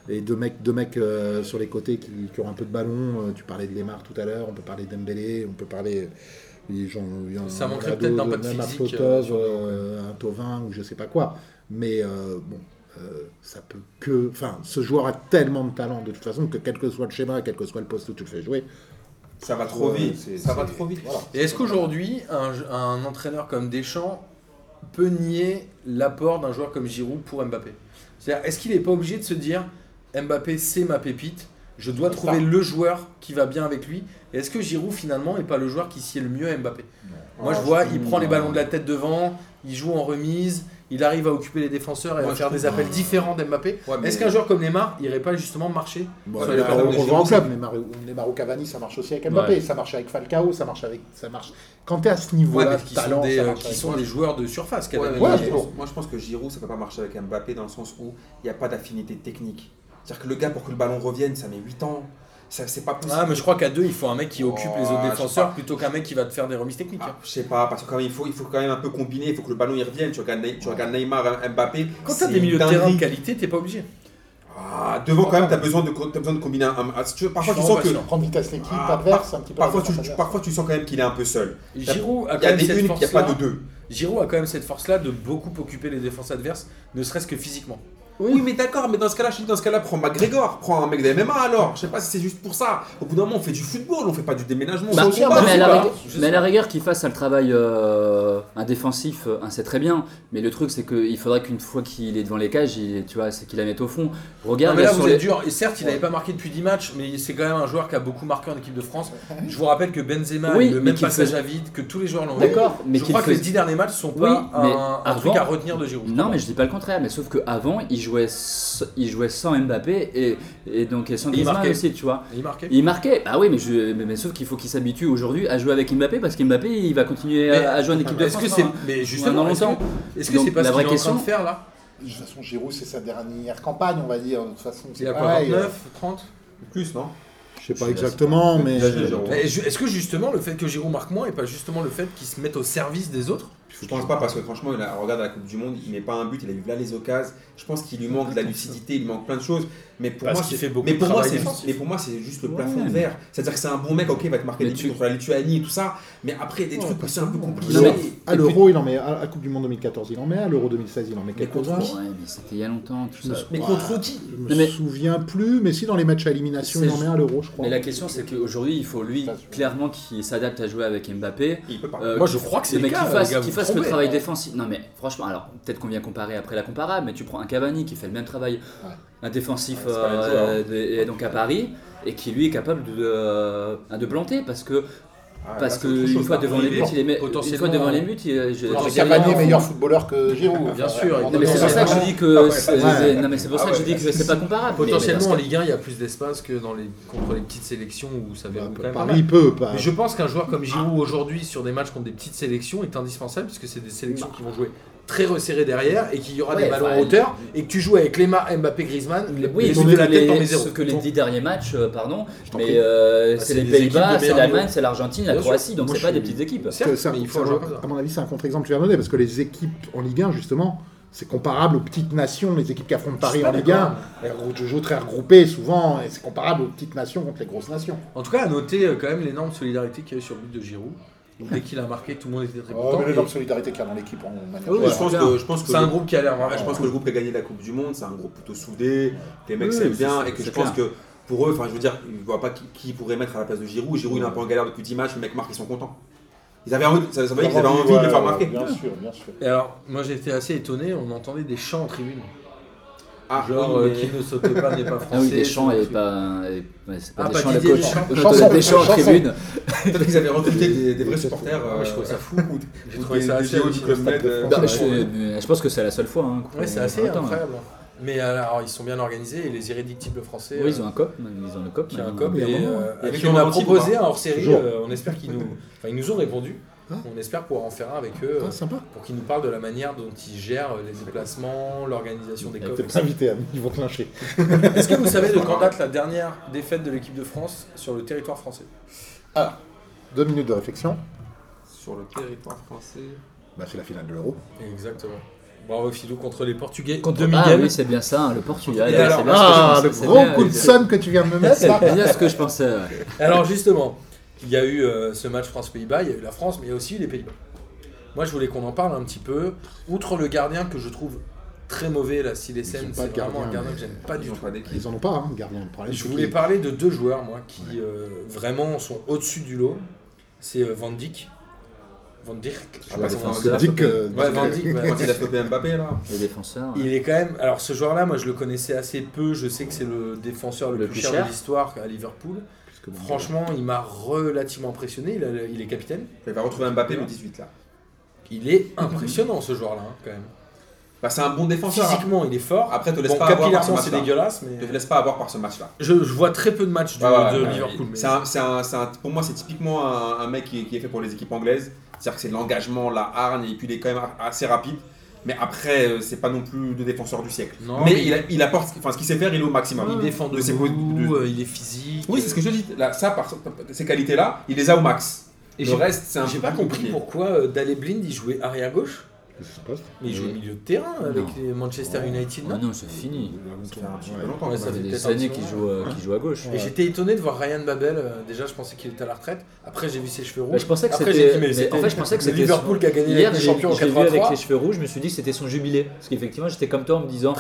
et deux mecs, deux mecs euh, sur les côtés qui, qui ont un peu de ballon. euh, tu parlais de Lemar tout à l'heure, on peut parler d'Embélé, on peut parler. Ça manquerait peut-être d'un pas de même un physique, un Tovin ou je sais pas quoi. Mais euh, bon, euh, ça peut que. Enfin, ce joueur a tellement de talent de toute façon que quel que soit le schéma, quel que soit le poste où tu le fais jouer, Ça va trop vite. c'est- Ça va trop vite. voilà. Et est-ce qu'aujourd'hui, un, un entraîneur comme Deschamps peut nier l'apport d'un joueur comme Giroud pour Mbappé? C'est-à-dire, est-ce qu'il n'est pas obligé de se dire Mbappé, c'est ma pépite, je dois C'est trouver ça. le joueur qui va bien avec lui? Et est-ce que Giroud, finalement, n'est pas le joueur qui sied le mieux à Mbappé? Moi, je Ah, vois, je- il prend les ballons de la tête devant, il joue en remise, il arrive à occuper les défenseurs et Moi, à faire des appels différents d'Mbappé. Ouais, mais- Est-ce qu'un joueur comme Neymar irait pas justement marcher Bon, on, on voit en club, Neymar, Neymar ou Cavani, ça marche aussi avec Mbappé, Ouais. ça marche avec Falcao, ça marche avec, ça marche. Quand tu es à ce niveau-là, qui talent, sont, des, ça euh, qui sont joueurs de surface. Cavani. moi, Ouais, je pense, bon. moi, je pense que Giroud, ça peut pas marcher avec Mbappé dans le sens où il n'y a pas d'affinité technique. C'est-à-dire que le gars, pour que le ballon revienne, ça met 8 ans. Ça, c'est pas possible. Ah, mais je crois qu'à deux, il faut un mec qui occupe les Oh, autres sais défenseurs plutôt qu'un mec qui va te faire des remises techniques. Ah, je sais pas, parce que quand même, il faut, il faut quand même un peu combiner, il faut que le ballon y revienne. Tu regardes, Ney- tu regardes Neymar, Mbappé. Quand t'as des milieux de terrain de qualité, t'es pas obligé. Ah, devant, quand même, t'as besoin, de, t'as besoin de combiner un. un- si tu veux, parfois, Je tu sens que. Prendre vitesse l'équipe Ah, adverse, un petit peu. Parfois tu, tu- parfois, tu sens quand même qu'il est un peu seul. Giroud a Il y quand a même des cette une qu'il n'y a pas force-là. de deux. Giroud a quand même cette force-là de beaucoup occuper les défenses adverses, ne serait-ce que physiquement. Oui, mais d'accord, mais dans ce cas-là, je dis dans ce cas-là, prends McGregor, prends un mec de MMA alors. Je sais pas si c'est juste pour ça. Au bout d'un moment, on fait du football, on fait pas du déménagement. Bah, on non, mais, à la rigueur, mais à la rigueur qu'il fasse un travail euh, un défensif, euh, c'est très bien. Mais le truc, c'est qu'il faudrait qu'une fois qu'il est devant les cages, il, tu vois, c'est qu'il la mette au fond. Non, Regarde, mais là, sur vous les- êtes dur. Et certes, il n'avait pas marqué depuis 10 matchs, mais c'est quand même un joueur qui a beaucoup marqué en équipe de France. Je vous rappelle que Benzema Oui, a eu le même passage faisait- à vide, que tous les joueurs l'ont eu. D'accord, mais je crois que les faisait- 10 derniers matchs sont pas un, un avant- truc à retenir de Giroud. Non, mais je dis pas le contraire, mais sauf qu'avant, il jouait, il jouait sans Mbappé et, et donc et sans Griezmann marquait. aussi, tu vois. Il marquait. Il marquait, ah oui, mais, je, mais, mais sauf qu'il faut qu'il s'habitue aujourd'hui à jouer avec Mbappé parce qu'Mbappé il va continuer Mais- à, à jouer en équipe de Est-ce France. que c'est. hein. Mais justement, est-ce longtemps. que est-ce que c'est pas la vraie en train de question- faire là De toute façon, Giroud, c'est sa dernière campagne, on va dire. De toute façon, c'est Il a quoi pareil. 29, 30 Plus, non? Je sais pas Je- exactement, mais. Ju- Est-ce que justement le fait que Giroud marque moins et pas justement le fait qu'il se mette au service des autres? Je pense pas parce que franchement, il a, regarde la Coupe du Monde, il met pas un but, il a eu là les occasions. Je pense qu'il lui manque de la lucidité, il lui manque plein de choses. Mais pour Parce moi, c'est fait beaucoup mais de pour moi, travail c'est défensif. juste, mais pour moi, c'est juste le Ouais, plafond de mais- verre. C'est-à-dire que c'est un bon mec, ok, il va te marquer Mais des buts tu- contre la Lituanie et tout ça. Mais après, des trucs aussi un peu compliqués. Non, mais- À l'Euro, il en met. À la Coupe du Monde 2014, il en met. À l'Euro 2016, il en met Mais contre quelques-uns. Ouais, mais c'était il y a longtemps, tout ça. Mais contre qui Je me souviens plus, mais si dans les matchs à élimination, C'est il en met à l'Euro, je crois. Mais la question, c'est qu'aujourd'hui, il faut lui, clairement, qu'il s'adapte à jouer avec Mbappé. Il peut pas. Euh, Moi, je crois que c'est le qu'il cas, fasse, le travail hein. défensif. Non, mais franchement, alors peut-être qu'on vient comparer après la comparable, mais tu prends un Cavani qui fait le même travail, Ouais. Un défensif Ouais, même euh, joueur. de- et donc à Paris, et qui lui est capable de, euh, de planter parce que Ah, parce là, c'est que autre une chose, fois devant les buts, il est une potentiellement- fois devant les buts, il, Cavani est meilleur footballeur que Giroud. Bien sûr, Mais c'est pour ça que je dis que Ah c'est- non mais c'est pour Ah ça que je ouais. dis que c'est pas comparable. mais- Potentiellement en parce Ligue 1, il y a plus d'espace que dans les, contre les petites sélections où ça verrouille quand même. Paris peut pas. Mais je pense qu'un joueur comme Giroud aujourd'hui sur des matchs contre des petites sélections est indispensable puisque c'est des sélections qui vont jouer très resserrées derrière et qu'il y aura Ouais, des ballons enfin, en hauteur et que tu joues avec Lema, Mbappé, Griezmann, les oui, les la tête dans les, les zéros. sauf que les dix derniers matchs, euh, pardon, mais euh, Bah, c'est les Pays-Bas, c'est l'Allemagne, c'est l'Argentine, la. Croatie, donc c'est pas des petites équipes. À mon avis, c'est un contre-exemple que tu vas donner parce que les équipes en Ligue 1, justement, c'est comparable aux petites nations, les équipes qui affrontent Paris en Ligue 1. d'accord. Elles jouent très regroupées souvent, et c'est comparable aux petites nations contre les grosses nations. En tout cas, à noter euh, quand même l'énorme solidarité qu'il y a eu sur le but de Giroud. Où Dès qu'il a marqué, tout le monde était très Oh, content. mais Et solidarité qu'il y a dans l'équipe en manière Oui, Ouais, je pense que je pense que C'est un le- groupe qui a l'air je pense que le groupe qui a gagné la Coupe du Monde, c'est un groupe plutôt soudé, que les mecs Oui, s'aiment c'est- bien, et que je pense que pour eux, enfin je veux dire, ils ne voient pas qui, qui pourrait mettre à la place de Giroud. Giroud il est un peu en galère depuis 10 matchs, les mecs marquent, ils sont contents. Ils avaient envie, ça, ça veut dire qu'ils avaient envie de le faire marquer. Bien sûr, bien sûr. Et alors, moi j'étais assez étonné, on entendait des chants en tribune. Ah, Genre, oui, euh, mais- qui ne saute pas n'est pas français. [laughs] Ah oui, Deschamps truc. pas. c'est pas Ah, pas Deschamps, le Didier coach. Deschamps. Le coach Chanson, de Deschamps en tribune. Peut-être qu'ils avaient recruté des, des vrais supporters. Moi, je trouve ça fou. J'ai ou trouvé ça assez JO du hallucinant. Club Med, euh, Bah, ouais. je, pense que c'est la seule fois. Hein, Ouais, c'est assez Attends, incroyable. Mais alors, ils sont bien organisés et les irréductibles français. Oui, ils euh, ont un cop, ils ont le cop. qui a un cop il y a et euh, on a proposé pas un hors série. On espère qu'ils nous, enfin ils nous ont répondu. Hein on espère pouvoir en faire un avec eux euh, Ah, sympa. pour qu'ils nous parlent de la manière dont ils gèrent les déplacements, l'organisation des invité, Ami, ils vont te lyncher. [laughs] Est-ce que vous savez de quand date la dernière défaite de l'équipe de France sur le territoire français? Deux minutes de réflexion. Sur le territoire français. Bah, c'est la finale de l'Euro. Exactement. Bravo Philou contre les Portugais. Contre Ah oui, c'est bien ça, hein, le Portugal. Et ouais, alors- c'est bien ce que je Ah, le gros coup de somme que tu viens de me mettre. C'est bien ce que je pensais. ouais. Alors justement, il y a eu euh, ce match France-Pays-Bas, il y a eu la France, mais il y a aussi eu les Pays-Bas. Moi, je voulais qu'on en parle un petit peu. Outre le gardien que je trouve très mauvais, là, si les Ils scènes, ont pas c'est de vraiment un gardien, que j'aime pas du Ils ont tout. pas. Ils en ont pas, hein, gardien. Le problème, Je voulais parler de deux joueurs, moi, qui euh, vraiment sont au-dessus du lot. C'est euh, Van Dijk. Van Dijk. Ah, bah, Van euh, Ouais, Van Dijk, ouais. Quand il a stoppé Mbappé là. Les défenseurs. Il est quand même. Alors, ce joueur-là, moi, je le connaissais assez peu. Je sais que c'est le défenseur le, Le plus plus cher, cher. de l'histoire à Liverpool. Franchement, il m'a relativement impressionné. Il, a- il est capitaine. Il va retrouver Mbappé le 18 là. Il est impressionnant, ce joueur-là, hein, quand même. Bah, c'est un bon défenseur. Physiquement, il est fort. Après, te laisse Bon, pas avoir par ce match-là. dégueulasse, Te laisse pas avoir par ce match là. Je, je vois très peu de matchs de, Ouais, ouais, de ouais, Liverpool. mais- un- pour moi, c'est typiquement un, un mec qui est, qui est fait pour les équipes anglaises. C'est-à-dire que c'est l'engagement, la hargne, et puis il est quand même assez rapide. Mais après, euh, c'est pas non plus le défenseur du siècle. Non, mais mais il, a- il apporte, enfin, ce qu'il sait faire, il est au maximum. Il défend de De ses de- il est physique. Oui, c'est ce que je dis. Là, ça, par, ces qualités-là, il les a au max. Et le reste, c'est un J'ai peu pas compris compliqué. pourquoi euh, Daley Blind il jouait arrière gauche. Qu'est-ce qui se passe Mais il joue au milieu de terrain avec Non. les Manchester United, Ah non non, c'est fini. Ça fait des années qu'il joue, euh, qu'il joue à gauche. Et j'étais étonné de voir Ryan Babel. euh, Déjà, je pensais qu'il était à la retraite. Après, j'ai vu ses cheveux Bah, rouges. je pensais que Après, c'était. mais mais en fait, je pensais que le c'était. Liverpool qui a gagné Hier, j'ai champions en j'ai vu avec 83. les cheveux rouges, je me suis dit que c'était son jubilé. Parce qu'effectivement, j'étais comme toi en me disant.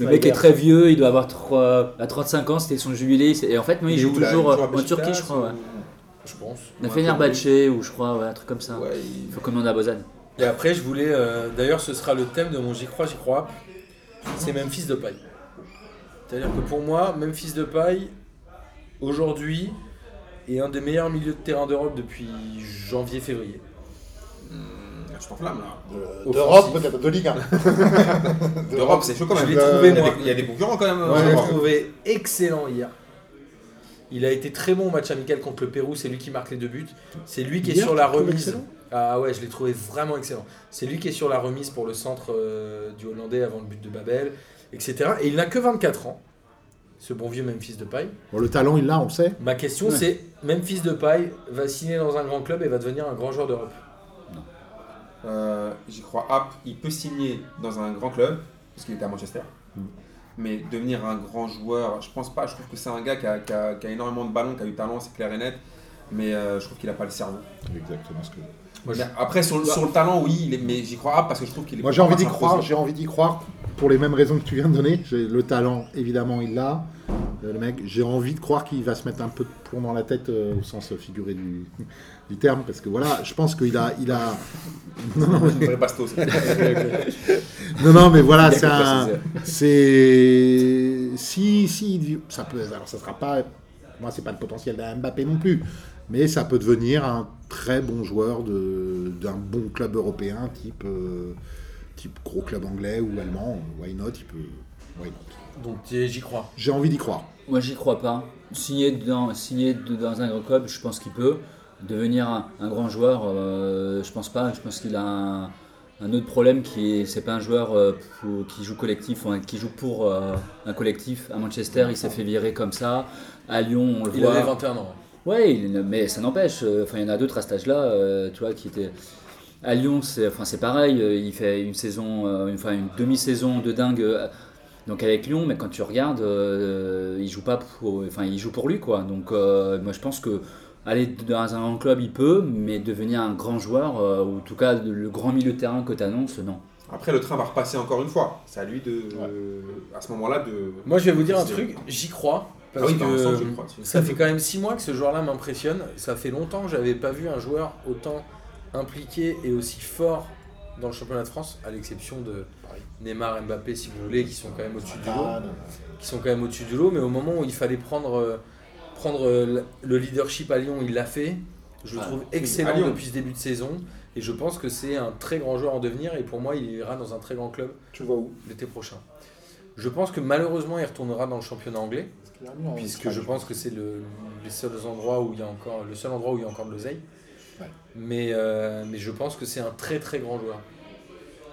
Le mec est très vieux, il doit avoir trois- à 35 ans, c'était son jubilé. Et en fait, il joue toujours euh, en Turquie, je crois. Je pense. Il a Ouais, fait Fenerbahçe ou je crois, un truc comme ça. Il- faut commander à Bozan. Et après, je voulais. euh, D'ailleurs, ce sera le thème de mon J'y crois, j'y crois. C'est Memphis de paille. C'est-à-dire que pour moi, Memphis de paille, aujourd'hui, est un des meilleurs milieux de terrain d'Europe depuis janvier-février. Hum, Tu t'enflammes là. De- D'Europe, peut-être, de Ligue 1. [laughs] D'Europe, c'est chaud quand même. Je l'ai trouvé, Il y a moi. des- il y a des concurrents quand même. Je l'ai Europe. trouvé excellent hier. Il a été très bon au match amical contre le Pérou, c'est lui qui marque les deux buts. C'est lui qui est Hier, sur la tu le trouves remise. excellent Ah ouais, je l'ai trouvé vraiment excellent. C'est lui qui est sur la remise pour le centre euh, du Hollandais avant le but de Babel, etc. Et il n'a que 24 ans, ce bon vieux Memphis de paille. Bon, le talent, il l'a, on le sait. Ma question Ouais. c'est, Memphis de paille va signer dans un grand club et va devenir un grand joueur d'Europe? Euh, J'y crois. Hop, il peut signer dans un grand club, parce qu'il était à Manchester. Mm. Mais devenir un grand joueur, je pense pas. Je trouve que c'est un gars qui a, qui a- qui a énormément de ballons, qui a du talent, c'est clair et net. Mais euh, je trouve qu'il a pas le cerveau. Exactement ce que. Moi, je- Mais après, sur, le- sur le talent, oui, il est- mais j'y crois Hop parce que je trouve qu'il est. Moi j'ai envie d'y pas croire, j'ai envie d'y croire pour les mêmes raisons que tu viens de donner. Le talent, évidemment, il l'a. Euh, Le mec, j'ai envie de croire qu'il va se mettre un peu de plomb dans la tête euh, au sens figuré du, [laughs] du terme, parce que voilà, je pense qu'il a, il a. [laughs] Non, non, Bastos. [laughs] non, non, mais voilà, c'est un, si, si, ça peut, alors ça sera pas, moi c'est pas le potentiel d'un Mbappé non plus, mais ça peut devenir un très bon joueur d'un bon club européen, type, euh, type gros club anglais ou allemand. Why not? Il peut, why not? Donc j'y crois. J'ai envie d'y croire. Moi, j'y crois pas. Signer dans, dans un grand club, je pense qu'il peut. Devenir un, un grand joueur, euh, je pense pas. Je pense qu'il a un, un autre problème qui est, c'est pas un joueur euh, pour- qui joue collectif, enfin, qui joue pour euh, un collectif. À Manchester, il s'est fait virer comme ça. À Lyon, on le Il voit. avait 21 ans. Ouais, il- mais ça n'empêche. euh, Enfin, il y en a d'autres à cet âge-là, euh, tu vois, qui étaient. À Lyon, c'est enfin, c'est pareil. euh, Il fait une saison, euh, enfin une demi-saison de dingue. euh, donc avec Lyon, mais quand tu regardes, euh, il joue pas pour, enfin, il joue pour lui, quoi. Donc euh, moi, je pense que aller dans un grand club, il peut, mais devenir un grand joueur, euh, ou en tout cas le grand milieu de terrain que tu annonces, non. Après, le train va repasser encore une fois. C'est à lui de. À ce moment-là, de. Moi, je vais vous dire un truc, j'y crois. Ah oui, je crois ça fait quand même 6 mois que ce joueur-là m'impressionne. Ça fait longtemps que j'avais pas vu un joueur autant impliqué et aussi fort dans le championnat de France, à l'exception de Neymar, Mbappé, si vous voulez, qui sont quand même au-dessus du lot. Ah, non. Qui sont quand même au-dessus du lot. Mais au moment où il fallait prendre, euh, prendre euh, le leadership à Lyon, il l'a fait. Je le Ah, trouve excellent depuis ce début de saison. Et je pense que c'est un très grand joueur en devenir. Et pour moi, il ira dans un très grand club Tu vois où? l'été prochain. Je pense que malheureusement, il retournera dans le championnat anglais, puisque je pense que c'est le, les seuls endroits où il y a encore, le seul endroit où il y a encore de l'oseille. Ouais. Mais, euh, mais je pense que c'est un très très grand joueur.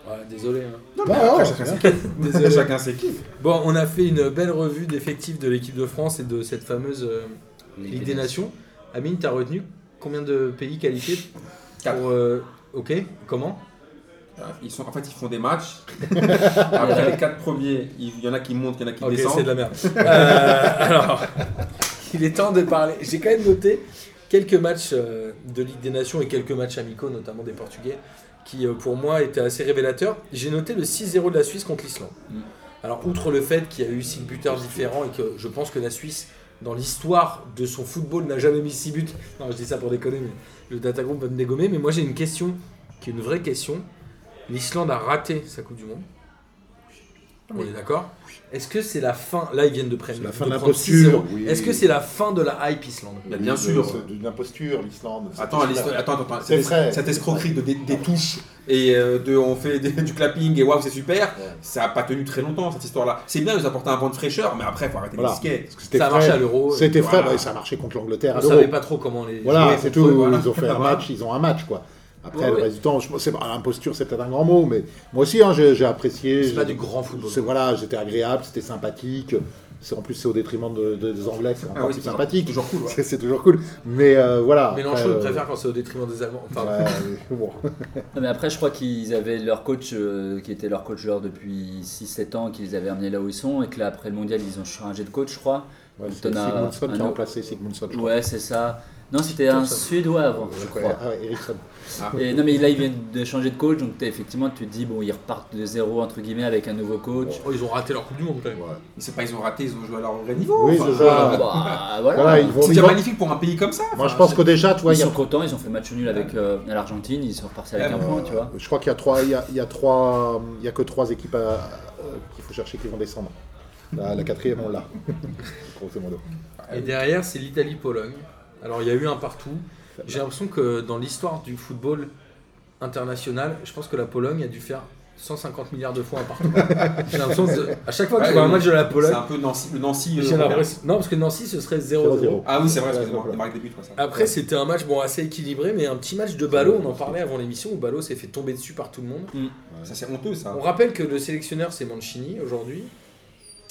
Ouais, désolé. hein. Non, Bah, après, chacun ses kiffs. [laughs] Désolé. Chacun ses kiffs. Bon, on a fait une belle revue d'effectifs de l'équipe de France et de cette fameuse euh, Ligue des Nations. Amine, tu as retenu combien de pays qualifiés pour, euh, Ok, comment? Ils sont, en fait, ils font des matchs. [laughs] Après les quatre premiers, il y en a qui montent, il y en a qui Ok, descendent. c'est de la merde. Euh, [laughs] alors, il est temps de parler. J'ai quand même noté quelques matchs euh, de Ligue des Nations et quelques matchs amicaux, notamment des Portugais, qui euh, pour moi étaient assez révélateurs. J'ai noté le 6-0 de la Suisse contre l'Islande. Mm. Alors, outre le fait qu'il y a eu 6 buteurs différents et que je pense que la Suisse, dans l'histoire de son football, n'a jamais mis 6 buts. Non, je dis ça pour déconner, mais le data group va me dégommer. Mais moi, j'ai une question qui est une vraie question. L'Islande a raté sa Coupe du Monde. On est d'accord Est-ce que c'est la fin Là, ils viennent de prendre. La fin de de l'imposture, 6-0. oui. Est-ce que c'est la fin de la hype Islande? Bah, bien sûr. C'est d'une imposture, l'Islande. Attends, attends, attends, attends. C'est Cette, vrai. cette escroquerie de, des, des touches et euh, de on fait des- du clapping et waouh, c'est super, ça n'a pas tenu très longtemps cette histoire-là. C'est bien, ils apportent un vent de fraîcheur, mais après, il faut arrêter Voilà. que c'était Ça a frais. marché à l'Euro. C'était frais, Voilà. bah, ça a marché contre l'Angleterre On ne savait pas trop comment les. Voilà, c'est tout. Ils ont fait un [laughs] match, ils ont un match, quoi. Après, Ouais, le ouais. résultat, je- c'est pas imposture, c'est peut-être un grand mot, mais moi aussi, hein, j'ai j'ai apprécié. C'est pas du grand football. C'est voilà, j'étais agréable, c'était sympathique. c'est en plus c'est au détriment de- de- des Anglais, c'est encore Ah oui, plus c'est sympathique. toujours cool. ouais. C'est [laughs] c'est toujours cool. Mais euh, voilà. Mélenchon, euh, préfère quand c'est au détriment des Allemands. Enfin, ouais, [laughs] mais bon. Non, mais après, je crois qu'ils avaient leur coach, euh, qui était leur coach joueur depuis 6-7 ans, qu'ils avaient amené là où ils sont, et que là, après le mondial, ils ont changé de coach, je crois. Ouais, c'est Sigmundsson un qui a remplacé Sigmundsson. Ouais, c'est ça. Non, c'était un. Suédois avant, je crois. ah Eriksson. Et, non, mais là, ils viennent de changer de coach, donc effectivement, tu te dis, bon, ils repartent de zéro, entre guillemets, avec un nouveau coach. oh, ils ont raté leur Coupe du Monde quand même. Ouais. C'est pas ils ont raté, ils ont joué à leur vrai niveau. Oui, enfin, c'est ça. Bah, voilà. Voilà, ils vont- C'est ils déjà vont- magnifique pour un pays comme ça. Moi, Enfin, je pense que déjà, tu vois, Ils il y a sont contents, ils ont fait match nul avec euh, l'Argentine, ils sont repartis avec Ouais, un point, tu vois. Je crois qu'il y a trois, il y a, il y a trois, il y a que trois équipes à- euh, qu'il faut chercher qui vont descendre. La, la quatrième, on l'a. [laughs] Grosso modo. Et derrière, c'est l'Italie-Pologne. Alors, il y a eu un partout. J'ai l'impression que dans l'histoire du football international, je pense que la Pologne a dû faire 150 milliards de fois un partout. [laughs] J'ai l'impression à chaque fois que tu Ouais, vois un match de la C'est Pologne, un peu Nancy, le Nancy. euh. Non, parce que Nancy, ce serait 0-0. 0-0. Ah oui, c'est vrai, les marques des buts. Après, c'était un match bon, assez équilibré, mais un petit match de ballot. On en parlait avant l'émission où Ballot s'est fait tomber dessus par tout le monde. Ça, c'est honteux, ça. On rappelle que le sélectionneur, c'est Mancini aujourd'hui.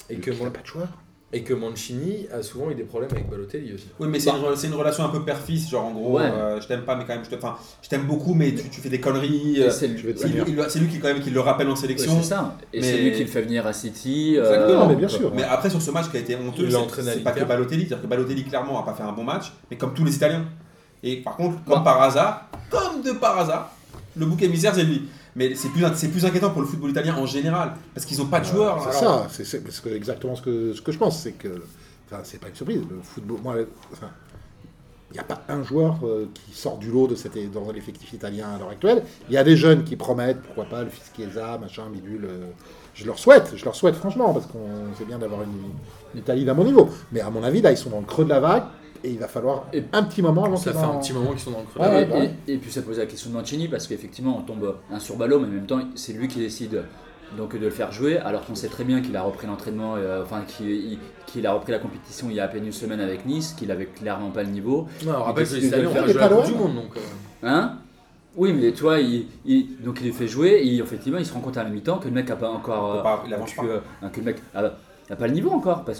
Et que, Il n'y a Man- pas de joueur. Et que Mancini a souvent eu des problèmes avec Balotelli aussi. Oui, mais c'est une, relation un peu père-fils, genre en gros, Ouais. euh, je t'aime pas, mais quand même, je enfin, t'aime beaucoup, mais tu, tu fais des conneries. Euh, c'est lui, qui, quand même, qui le rappelle en Ouais, sélection. c'est ça. Et Mais- c'est lui qui le fait venir à City. euh, Exactement, mais bien sûr. Mais après, sur ce match qui a été honteux, c'est- pas que. Balotelli. C'est-à-dire que Balotelli, clairement, a pas fait un bon match, mais comme tous les Italiens. Et par contre, comme Bah. par hasard, comme de par hasard, le bouc émissaire, c'est lui. Mais c'est plus, c'est plus inquiétant pour le football italien en général, parce qu'ils n'ont pas de joueurs. C'est ça, c'est exactement ce que, ce que je pense, c'est que, enfin, c'est pas une surprise, le football, moi, enfin, il n'y a pas un joueur euh, qui sort du lot de cette, dans l'effectif italien à l'heure actuelle. Il y a des jeunes qui promettent, pourquoi pas, le fils Chiesa, machin, bidule. euh, je leur souhaite, je leur souhaite franchement, parce qu'on c'est bien d'avoir une, une Italie d'un bon niveau. Mais à mon avis, là, ils sont dans le creux de la vague, et il va falloir Et- un petit moment avant Ça fait un petit moment qu'ils sont dans le creux. Ouais, la ouais. Et, bah et- et puis ça pose la question de Mancini parce qu'effectivement on tombe un sur ballot, mais en même temps c'est lui qui décide donc de le faire jouer alors qu'on sait très bien qu'il a repris l'entraînement, euh, enfin qu'il qu'il a repris la compétition il y a à peine une semaine avec Nice, qu'il avait clairement pas le niveau. Ouais, on rappelle que les Italiens ont est joué la Coupe du Monde. Donc, euh, Hein? Oui mais tu vois, il, il- donc il le fait jouer et effectivement il se rend compte à la mi-temps que le mec a pas encore... Pas- il euh, que, pas. euh, que le mec a, a pas le niveau encore parce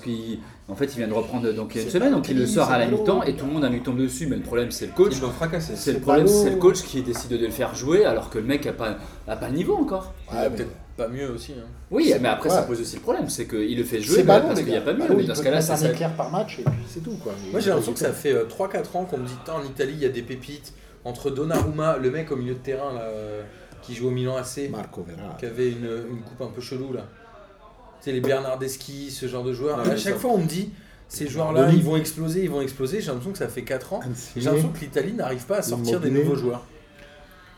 qu'en fait il vient de reprendre donc il y a une semaine donc il le sort à la mi-temps et tout le monde lui tombe dessus mais le problème c'est le coach. C'est le problème, c'est le coach qui décide de le faire jouer alors que le mec a pas, a pas le niveau encore. il a peut-être pas mieux aussi. hein. Oui, mais après ouais. ça pose aussi le problème, c'est qu'il le fait jouer C'est bah, ballon, parce qu'il n'y a pas mieux. Il dans ce cas-là, mettre c'est un ça. éclair par match, et puis c'est tout, quoi. Moi j'ai l'impression que ça fait 3-4 ans qu'on me dit en Italie il y a des pépites entre Donnarumma, le mec au milieu de terrain là, euh, qui joue au Milan AC, Marco Verratti. qui avait une, une coupe un peu chelou là. Sais, les Bernardeschi, ce genre de joueurs. Ah ouais, à chaque ça. fois on me dit ces joueurs-là ils vont exploser, ils vont exploser. J'ai l'impression que ça fait 4 ans. J'ai Insigne. l'impression que l'Italie n'arrive pas à sortir des nouveaux joueurs.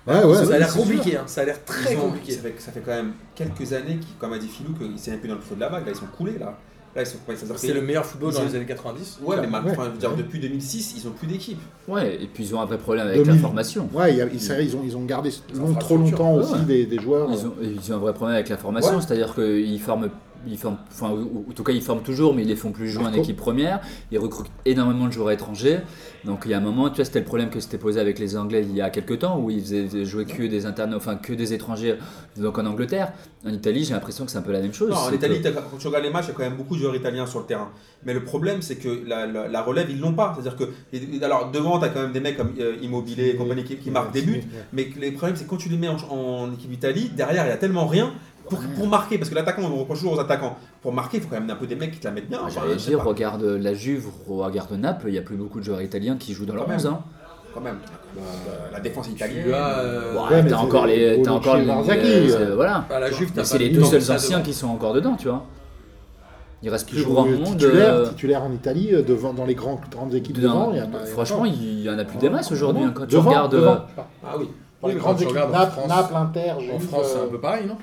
Ouais, ouais, ça a l'air c'est compliqué, hein, ça a l'air très ont- compliqué. Ça fait, ça fait quand même quelques années, qui, comme a dit Philou, qu'ils s'est un peu dans le creux de la vague. Là, ils sont coulés. Là, là ils sont quoi ça C'est le meilleur football dans ont- les années 90. Ouais, mais maintenant, Ouais. dire, depuis 2006, ils ont plus d'équipe. Ouais, et puis ils ont un vrai problème avec 2000. la formation. Ouais, il y a- ils, c'est vrai, ils ont, ils ont gardé long- trop longtemps Ouais, aussi des, des joueurs. Ils ont, ils ont un vrai problème avec la formation, Ouais. c'est-à-dire qu'ils forment, ils forment, enfin, en tout cas ils forment toujours, mais ils les font plus jouer en équipe première. Ils recrutent énormément de joueurs étrangers. Donc il y a un moment, tu vois, c'était le problème que s'était posé avec les Anglais il y a quelques temps, où ils faisaient jouer que des internes, enfin que des étrangers. Donc en Angleterre, en Italie, j'ai l'impression que c'est un peu la même chose. Non, en Italie, que- quand tu regardes les matchs, il y a quand même beaucoup de joueurs italiens sur le terrain. Mais le problème, c'est que la, la- la relève, ils l'ont pas. C'est-à-dire que, alors devant, tu as quand même des mecs comme euh, Immobilier et compagnie qui, qui marquent des buts. Mais que les problèmes, c'est que quand tu les mets en, en équipe d'Italie, derrière, il y a tellement rien pour, pour marquer. Parce que l'attaquant, on reproche toujours aux attaquants. Pour marquer, il faut quand même un peu des mecs qui te la mettent bien. Ah, J'allais dire, pas, regarde la Juve, regarde Naples, il n'y a plus beaucoup de joueurs italiens qui jouent dans leur Quand 11. même. Hein. quand même. Euh, la défense italienne. Tu as, euh, Ouais, t'as encore les, t'as encore les, euh, euh. voilà. à la Juve, Mais t'as c'est les de deux seuls anciens qui sont encore dedans, tu vois. Il reste plus grand monde. titulaire, euh, titulaire en Italie, devant, dans les grands, grandes équipes devant. il y a pas- franchement, il y en a plus des masses aujourd'hui. hein, Quand tu regardes. Ah oui. Dans les grandes quand équipes, Naples, France- Naples, Inter, En France, c'est euh, un peu pareil, non?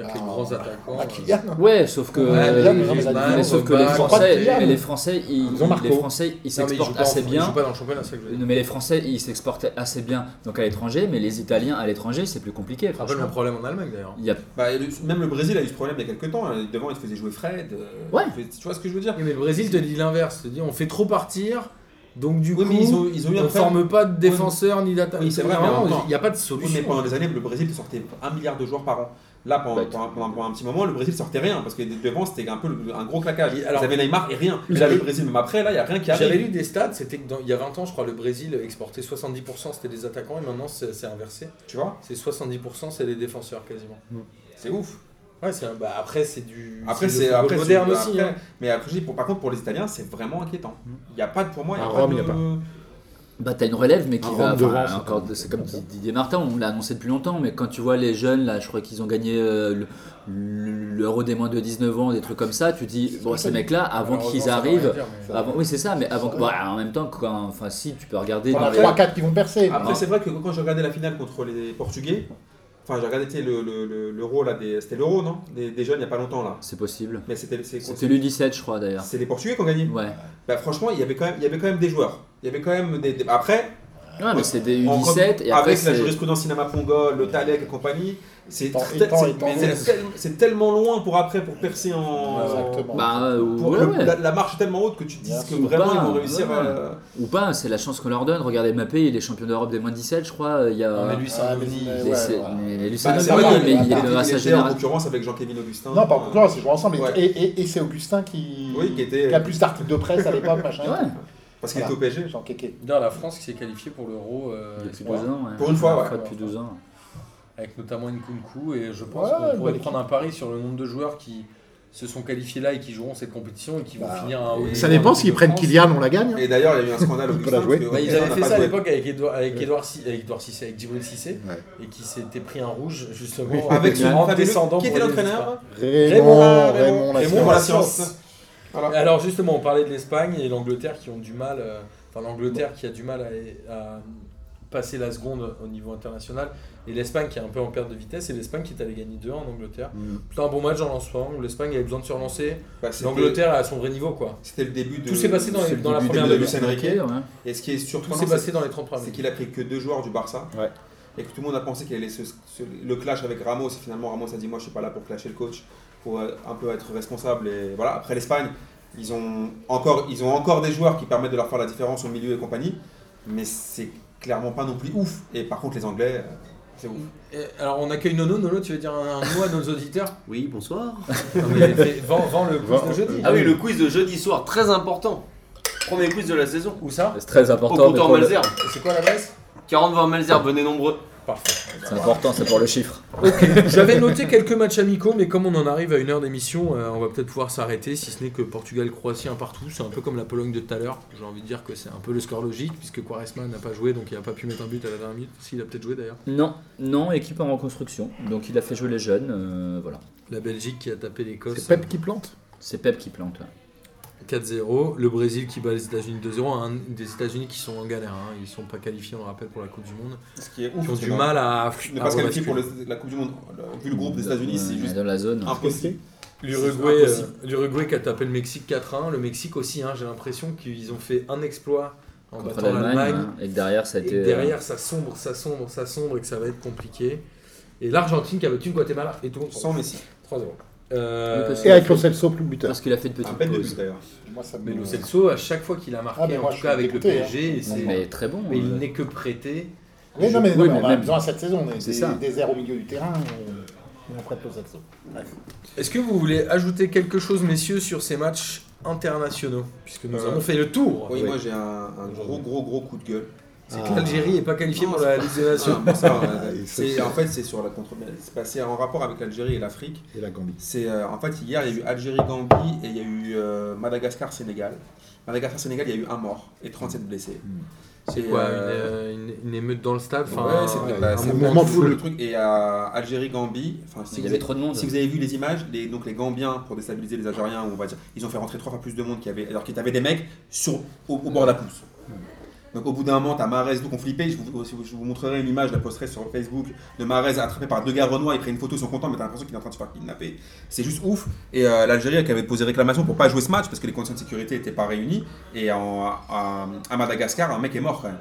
Il y a que les Ah, grands attaquants. Ah, Kylian. Ouais, sauf que, Ouais, euh, mais Griezmann, sauf que les Français, Kylian. mais les Français, ils, Ils ont Marco. les Français, ils Non, mais ils jouent s'exportent pas en- assez Ils bien. jouent pas dans le championnat, c'est ça que je veux dire. Non, mais les Français, ils s'exportent assez bien donc à l'étranger, mais les Italiens à l'étranger, c'est plus compliqué. Rappelle Franchement. mon problème en Allemagne d'ailleurs. Il y a Bah, et le- même le Brésil a eu ce problème il y a quelques temps. hein. Devant, il faisait jouer Fred. euh, Ouais. il Tu vois ce que je veux dire? Oui, mais le Brésil te dit l'inverse. te dit on fait trop partir, donc du Oui, coup, mais ils ont, ils ont eu un on problème. forme pas de défenseurs ni d'attaquants. Oui, c'est vrai, mais en même temps- Il n'y a pas de Oui, solution. mais pendant des années, le Brésil te sortait un milliard de joueurs par an. Là, pendant, Bah, pendant- pendant- pendant un petit moment, le Brésil sortait rien parce que devant c'était un peu le- un gros claquage. Et alors- Vous avez Neymar et rien. Mais là, le Brésil, même après, là, il n'y a rien qui J'avais arrive. lu des stats, c'était que dans- il y a 20 ans, je crois, le Brésil exportait 70%, c'était des attaquants, et maintenant c'est c'est inversé. Tu vois C'est 70%, c'est les défenseurs quasiment. C'est ouf. Ouais, c'est un- bah, après c'est du Après, c'est après, moderne c'est- aussi. après- hein. Mais après, je dis, pour, par contre, pour les Italiens, c'est vraiment inquiétant. Il n'y a pas de, pour moi, il n'y À a, pas Rome, de- y a pas. Bah, t'as une relève, mais qui Un va. Enfin, c'est encore, c'est comme dit Didier Martin, on l'a annoncé depuis longtemps, mais quand tu vois les jeunes, là, je crois qu'ils ont gagné euh, le- l'euro des moins de 19 ans, des trucs comme ça, tu dis, bon, ces mecs-là, avant qu'ils arrivent. rien dire, mais- Avant, oui, c'est ça, mais avant, bah, en même temps, quand, enfin, si tu peux regarder. Il y en dans a les- 3-4 qui vont percer. Après, Non. c'est vrai que quand j'ai regardé la finale contre les Portugais, enfin, j'ai regardé sais, le- le- le- l'euro, là, des- c'était l'euro, non? Des, des jeunes, il n'y a pas longtemps, là. C'est possible. Mais c'était c'est- C'était l'U17, je crois, d'ailleurs. c'est les Portugais qui ont gagné. Ouais. Bah, franchement, il y, avait quand même, il y avait quand même des joueurs. Il y avait quand même des. des- Après, Ouais, mais c'est des en- U17, et après, avec la jurisprudence Cinema Pongol, le Talek et compagnie, c'est tel- tellement loin pour après, pour percer en. Exactement. Bah, euh, pour- ouais, le- ouais. La, la marche est tellement haute que tu te dis que vraiment Ou ils pas, vont réussir ouais. à. Ou pas, c'est la chance qu'on leur donne. Regardez Mbappé, il est champion d'Europe des moins de 17, je crois. Il y a. Mais lui, c'est Ah, un mais- ovni. mais- Mais c'est- il est à sa en concurrence avec Jean-Kévin Augustin. Non, pas en concurrence, ils jouent ensemble. Et- c'est Augustin qui, a plus d'articles de presse à l'époque, machin. Parce qu'il Voilà. était au PSG. Jean Kéké. Dans la France qui s'est qualifiée pour l'euro euh, Depuis deux ans. ouais. Pour une fois, ouais. depuis deux ans. avec notamment Nkunku et je pense Ouais, qu'on pourrait prendre un pari sur le nombre de joueurs qui se sont qualifiés là et qui joueront cette compétition et qui vont Bah, finir à un haut Ça en dépend s'ils prennent. Kylian, on la gagne. Et d'ailleurs, il y a eu un scandale [laughs] au Il peut la jouer. Bah, ils avaient fait ça à l'époque avec Edouard, avec Edouard, avec Edouard Cissé, avec Djibril Cissé, Ouais. et qui s'était pris un rouge justement Oui. Avec fabuleux- descendant. Qui pour était l'entraîneur Raymond, Raymond, Raymond, Raymond, science. la science. Voilà. Alors justement, on parlait de l'Espagne et l'Angleterre qui ont du mal, euh, enfin l'Angleterre qui a du mal à, à passer la seconde au niveau international et l'Espagne qui est un peu en perte de vitesse et l'Espagne qui est allée gagner 2 en Angleterre. Mm. C'était un bon match en lancement où l'Espagne avait besoin de se relancer. Bah, L'Angleterre à son vrai niveau quoi. C'était le début de. Tout s'est passé dans, les- C'est le dans la première de Enrique. ouais. Et ce qui est Tout surprenant, s'est c'est passé dans les 30 premières c'est qu'il a pris que deux joueurs du Barça. Ouais. Et que tout le monde a pensé qu'il allait se, se- le clash avec Ramos. Et finalement, Ramos a dit Moi, je suis pas là pour clasher le coach, pour euh, un peu être responsable. Et voilà. Après l'Espagne, ils ont encore, ils ont encore des joueurs qui permettent de leur faire la différence au milieu et compagnie. Mais c'est clairement pas non plus ouf. Et par contre, les Anglais, euh, c'est ouf. Et alors on accueille Nono. Nono, tu veux dire un, mot à nos auditeurs? Oui, bonsoir. Non, mais vends le quiz de jeudi. Ah oui, le quiz de jeudi soir, très important. Premier quiz de la saison. Où ça? C'est très Au important. mais comptoir Malzerbe. C'est quoi l'adresse? 40-20 Malzerbe, venez nombreux. Parfait. C'est important, c'est pour le chiffre. J'avais noté quelques matchs amicaux, mais comme on en arrive à une heure d'émission, euh, on va peut-être pouvoir s'arrêter, si ce n'est que Portugal-Croatie un partout. C'est un peu comme la Pologne de tout à l'heure. J'ai envie de dire que c'est un peu le score logique, puisque Quaresma n'a pas joué, donc il n'a pas pu mettre un but à la dernière minute. S'il a peut-être joué d'ailleurs. Non, non, équipe en reconstruction. Donc il a fait jouer les jeunes. euh, voilà. La Belgique qui a tapé l'Écosse C'est Pep qui plante? C'est Pep qui plante. ouais. 4-0. Le Brésil qui bat les États-Unis 2-0. Un des États-Unis qui sont en galère. hein. Ils sont pas qualifiés, on le rappelle, pour la Coupe du Monde. Ce qui est Qui ouf. ont c'est du mal à. Ne pas se qualifier pour le- la Coupe du Monde. Vu le groupe des États-Unis, c'est juste dans la zone. impossible. L'Uruguay, C'est impossible. euh, l'Uruguay qui a tapé le Mexique 4-1. Le Mexique aussi, hein, j'ai l'impression qu'ils ont fait un exploit en Contre battant l'Allemagne. hein, Et que derrière, ça a été. euh, derrière, ça sombre, ça sombre, ça sombre et que ça va être compliqué. Et l'Argentine qui a battu le Guatemala et tout. Sans Messi. 3-0. Euh, Et avec Lo Celso, plus buteur. Parce qu'il a fait de pause. but d'ailleurs. Moi, ça me- mais Lo Celso, à chaque fois qu'il a marqué, Ah, moi, en tout cas avec le PSG, hein. c'est- Mais très bon. mais il euh, n'est que prêté. Oui, non, mais, non, Oui, mais mais on a besoin cette saison. On est C'est des, ça. des airs au milieu du terrain. On, on prête Lo Celso. Bref. Est-ce que vous voulez ajouter quelque chose, messieurs, sur ces matchs internationaux? Puisque nous Euh, avons fait le tour. Oui, moi j'ai un, un gros, gros, gros coup de gueule. C'est que l'Algérie n'est pas qualifiée pour c'est la Ligue des Nations. Ah, [laughs] c'est- en fait, c'est sur la contre. C'est passé en rapport avec l'Algérie et l'Afrique. Et la Gambie. C'est euh, en fait hier il y a eu Algérie-Gambie et il y a eu euh, Madagascar-Sénégal. Madagascar-Sénégal, il y a eu un mort et 37 blessés. C'est Et, quoi euh, une, une- une émeute dans le stade enfin, ouais, c'est un- bah, un c'est mouvement de foule. le truc. Et à Algérie-Gambie, enfin si Il y vous avait avez- trop de monde. Si vous avez vu les images, les, donc les Gambiens, pour déstabiliser les Algériens, on va dire, ils ont fait rentrer trois fois plus de monde qu'il y avait, alors qu'il y avait des mecs sur, au, au bord de la pelouse. Donc au bout d'un moment, t'as Marez, donc on flippait, je vous, je vous- montrerai une image, je la posterai sur Facebook, de Marez attrapé par deux gars renois, ils prennent une photo, ils sont contents, mais t'as l'impression qu'il est en train de se faire kidnapper. C'est juste ouf. Et euh, l'Algérie qui avait posé réclamation pour pas jouer ce match, parce que les conditions de sécurité n'étaient pas réunies, et en- à, à Madagascar, un mec est mort quand même.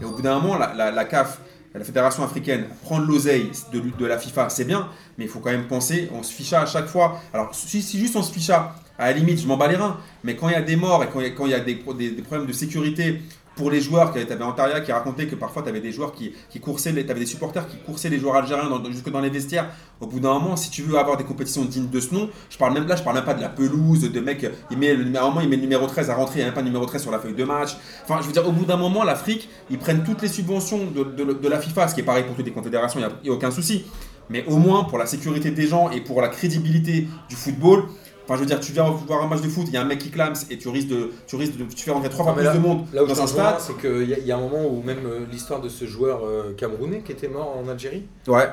Et au bout d'un moment, la, la- la CAF, la Fédération africaine, prendre l'oseille de, de la FIFA, c'est bien, mais il faut quand même penser, on se ficha à chaque fois. Alors, si, si juste on se ficha, à la limite, je m'en bats les reins, mais quand il y a des morts et quand il y a, quand il y a des, pro- des- des problèmes de sécurité pour les joueurs, tu avais Antaria qui racontait que parfois tu avais des joueurs qui, tu des supporters qui coursaient les joueurs algériens jusque dans les vestiaires. Au bout d'un moment, si tu veux avoir des compétitions dignes de ce nom, je parle même là, je parle même pas de la pelouse, de mec, il met le numéro, il met le numéro 13 à rentrer, il n'y a même pas de numéro 13 sur la feuille de match. Enfin, je veux dire, au bout d'un moment, l'Afrique, ils prennent toutes les subventions de la FIFA, ce qui est pareil pour toutes les confédérations, il n'y a, aucun souci. Mais au moins, pour la sécurité des gens et pour la crédibilité du football, Enfin, je veux dire, tu viens voir un match de foot, il y a un mec qui clame et tu risques de, tu risques de, tu fais rentrer trois fois plus de monde Là où je dans un stade. c'est qu'il y, y a un moment où même euh, l'histoire de ce joueur euh, camerounais qui était mort en Algérie, Ouais.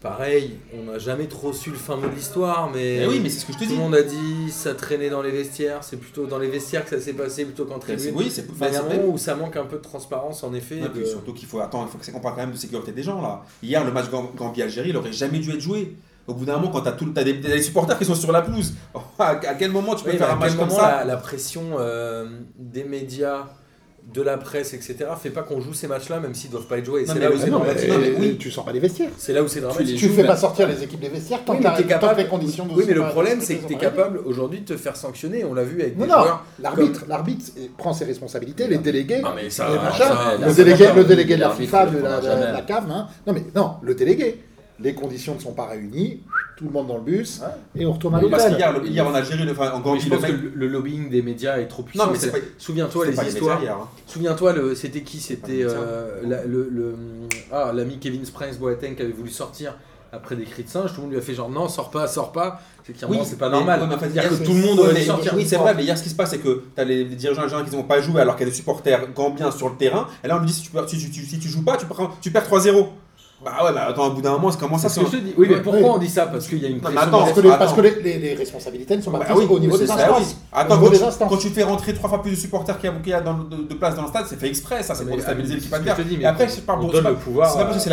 pareil, on n'a jamais trop su le fin mot de l'histoire, mais, oui, mais c'est ce que je te tout dis. le monde a dit ça traînait dans les vestiaires, c'est plutôt dans les vestiaires que ça s'est passé plutôt qu'en tribune. Oui, c'est Enfin, il y a un moment où ça manque un peu de transparence en effet. De- surtout qu'il faut attendre, il faut que c'est- on parle quand même de sécurité des gens là. Hier, le match Gam- Gambie-Algérie, il aurait jamais dû être joué. Au bout d'un moment, quand tu as, tout, t'as des, t'as des supporters qui sont sur la pelouse, [laughs] à, quel moment tu peux Oui, faire un match comme ça la, la pression euh, des médias, de la presse, etc. fait pas qu'on joue ces matchs-là même s'ils doivent pas être joués. C'est là, où c'est dramatique. oui. tu sors pas des vestiaires. C'est là où c'est dramatique. Tu fais pas sortir les équipes des vestiaires tant Oui, que capable- les conditions de Oui, mais le problème, c'est que tu es capable aujourd'hui de te faire sanctionner. On l'a vu avec Non, des non, joueurs. l'arbitre, l'arbitre prend ses responsabilités, les délégués, Non, mais ça. les ça- machins, ça- le délégué, le délégué de la FIFA, de la CAF, hein. non mais non, le délégué, les conditions ne sont pas réunies, tout le monde dans le bus, et on retourne à Oui, Parce l'hôtel. qu'hier, le- hier en Algérie, le- enfin, en Mais Gambie, je le pense mec. que le, lobbying des médias est trop puissant. Non, pas. Souviens-toi les histoires. hein. Souviens-toi, le, c'était qui? C'était euh, la- le, le- ah, l'ami Kevin Springs Boateng qui avait voulu sortir après des cris de singe. Tout le monde lui a fait genre non, sors pas, sors pas. C'est a moment, c'est pas mais- normal. ouais, mais en fait, hier, que tout le monde ouais, mais- sortir. Oui, c'est vrai, mais hier, ce qui se passe, c'est que tu as les, les dirigeants algériens qui n'ont pas joué alors qu'il y a des supporters gambiens sur le terrain. Et là, on lui dit si tu, si tu joues pas, tu perds, tu perds 3-0. Bah ouais, bah attends, au bout d'un moment, c'est comment ça dis. Oui, mais pourquoi ouais. on dit ça? Parce qu'il y a une Non, attends, Parce que, les, Attends. parce que les, les- les responsabilités ne sont pas Bah prises oui, au niveau des ça, instances. oui. Attends, Au niveau quand des tu, instances. quand tu fais rentrer trois fois plus de supporters qu'il y a, qu'il y a dans le- de, de place dans le stade, c'est fait exprès, ça, c'est pour déstabiliser ah, l'équipe ce que adverse. je te dis, mais Et après, c'est pas pour- donne c'est pas- le pouvoir, C'est pas parce que c'est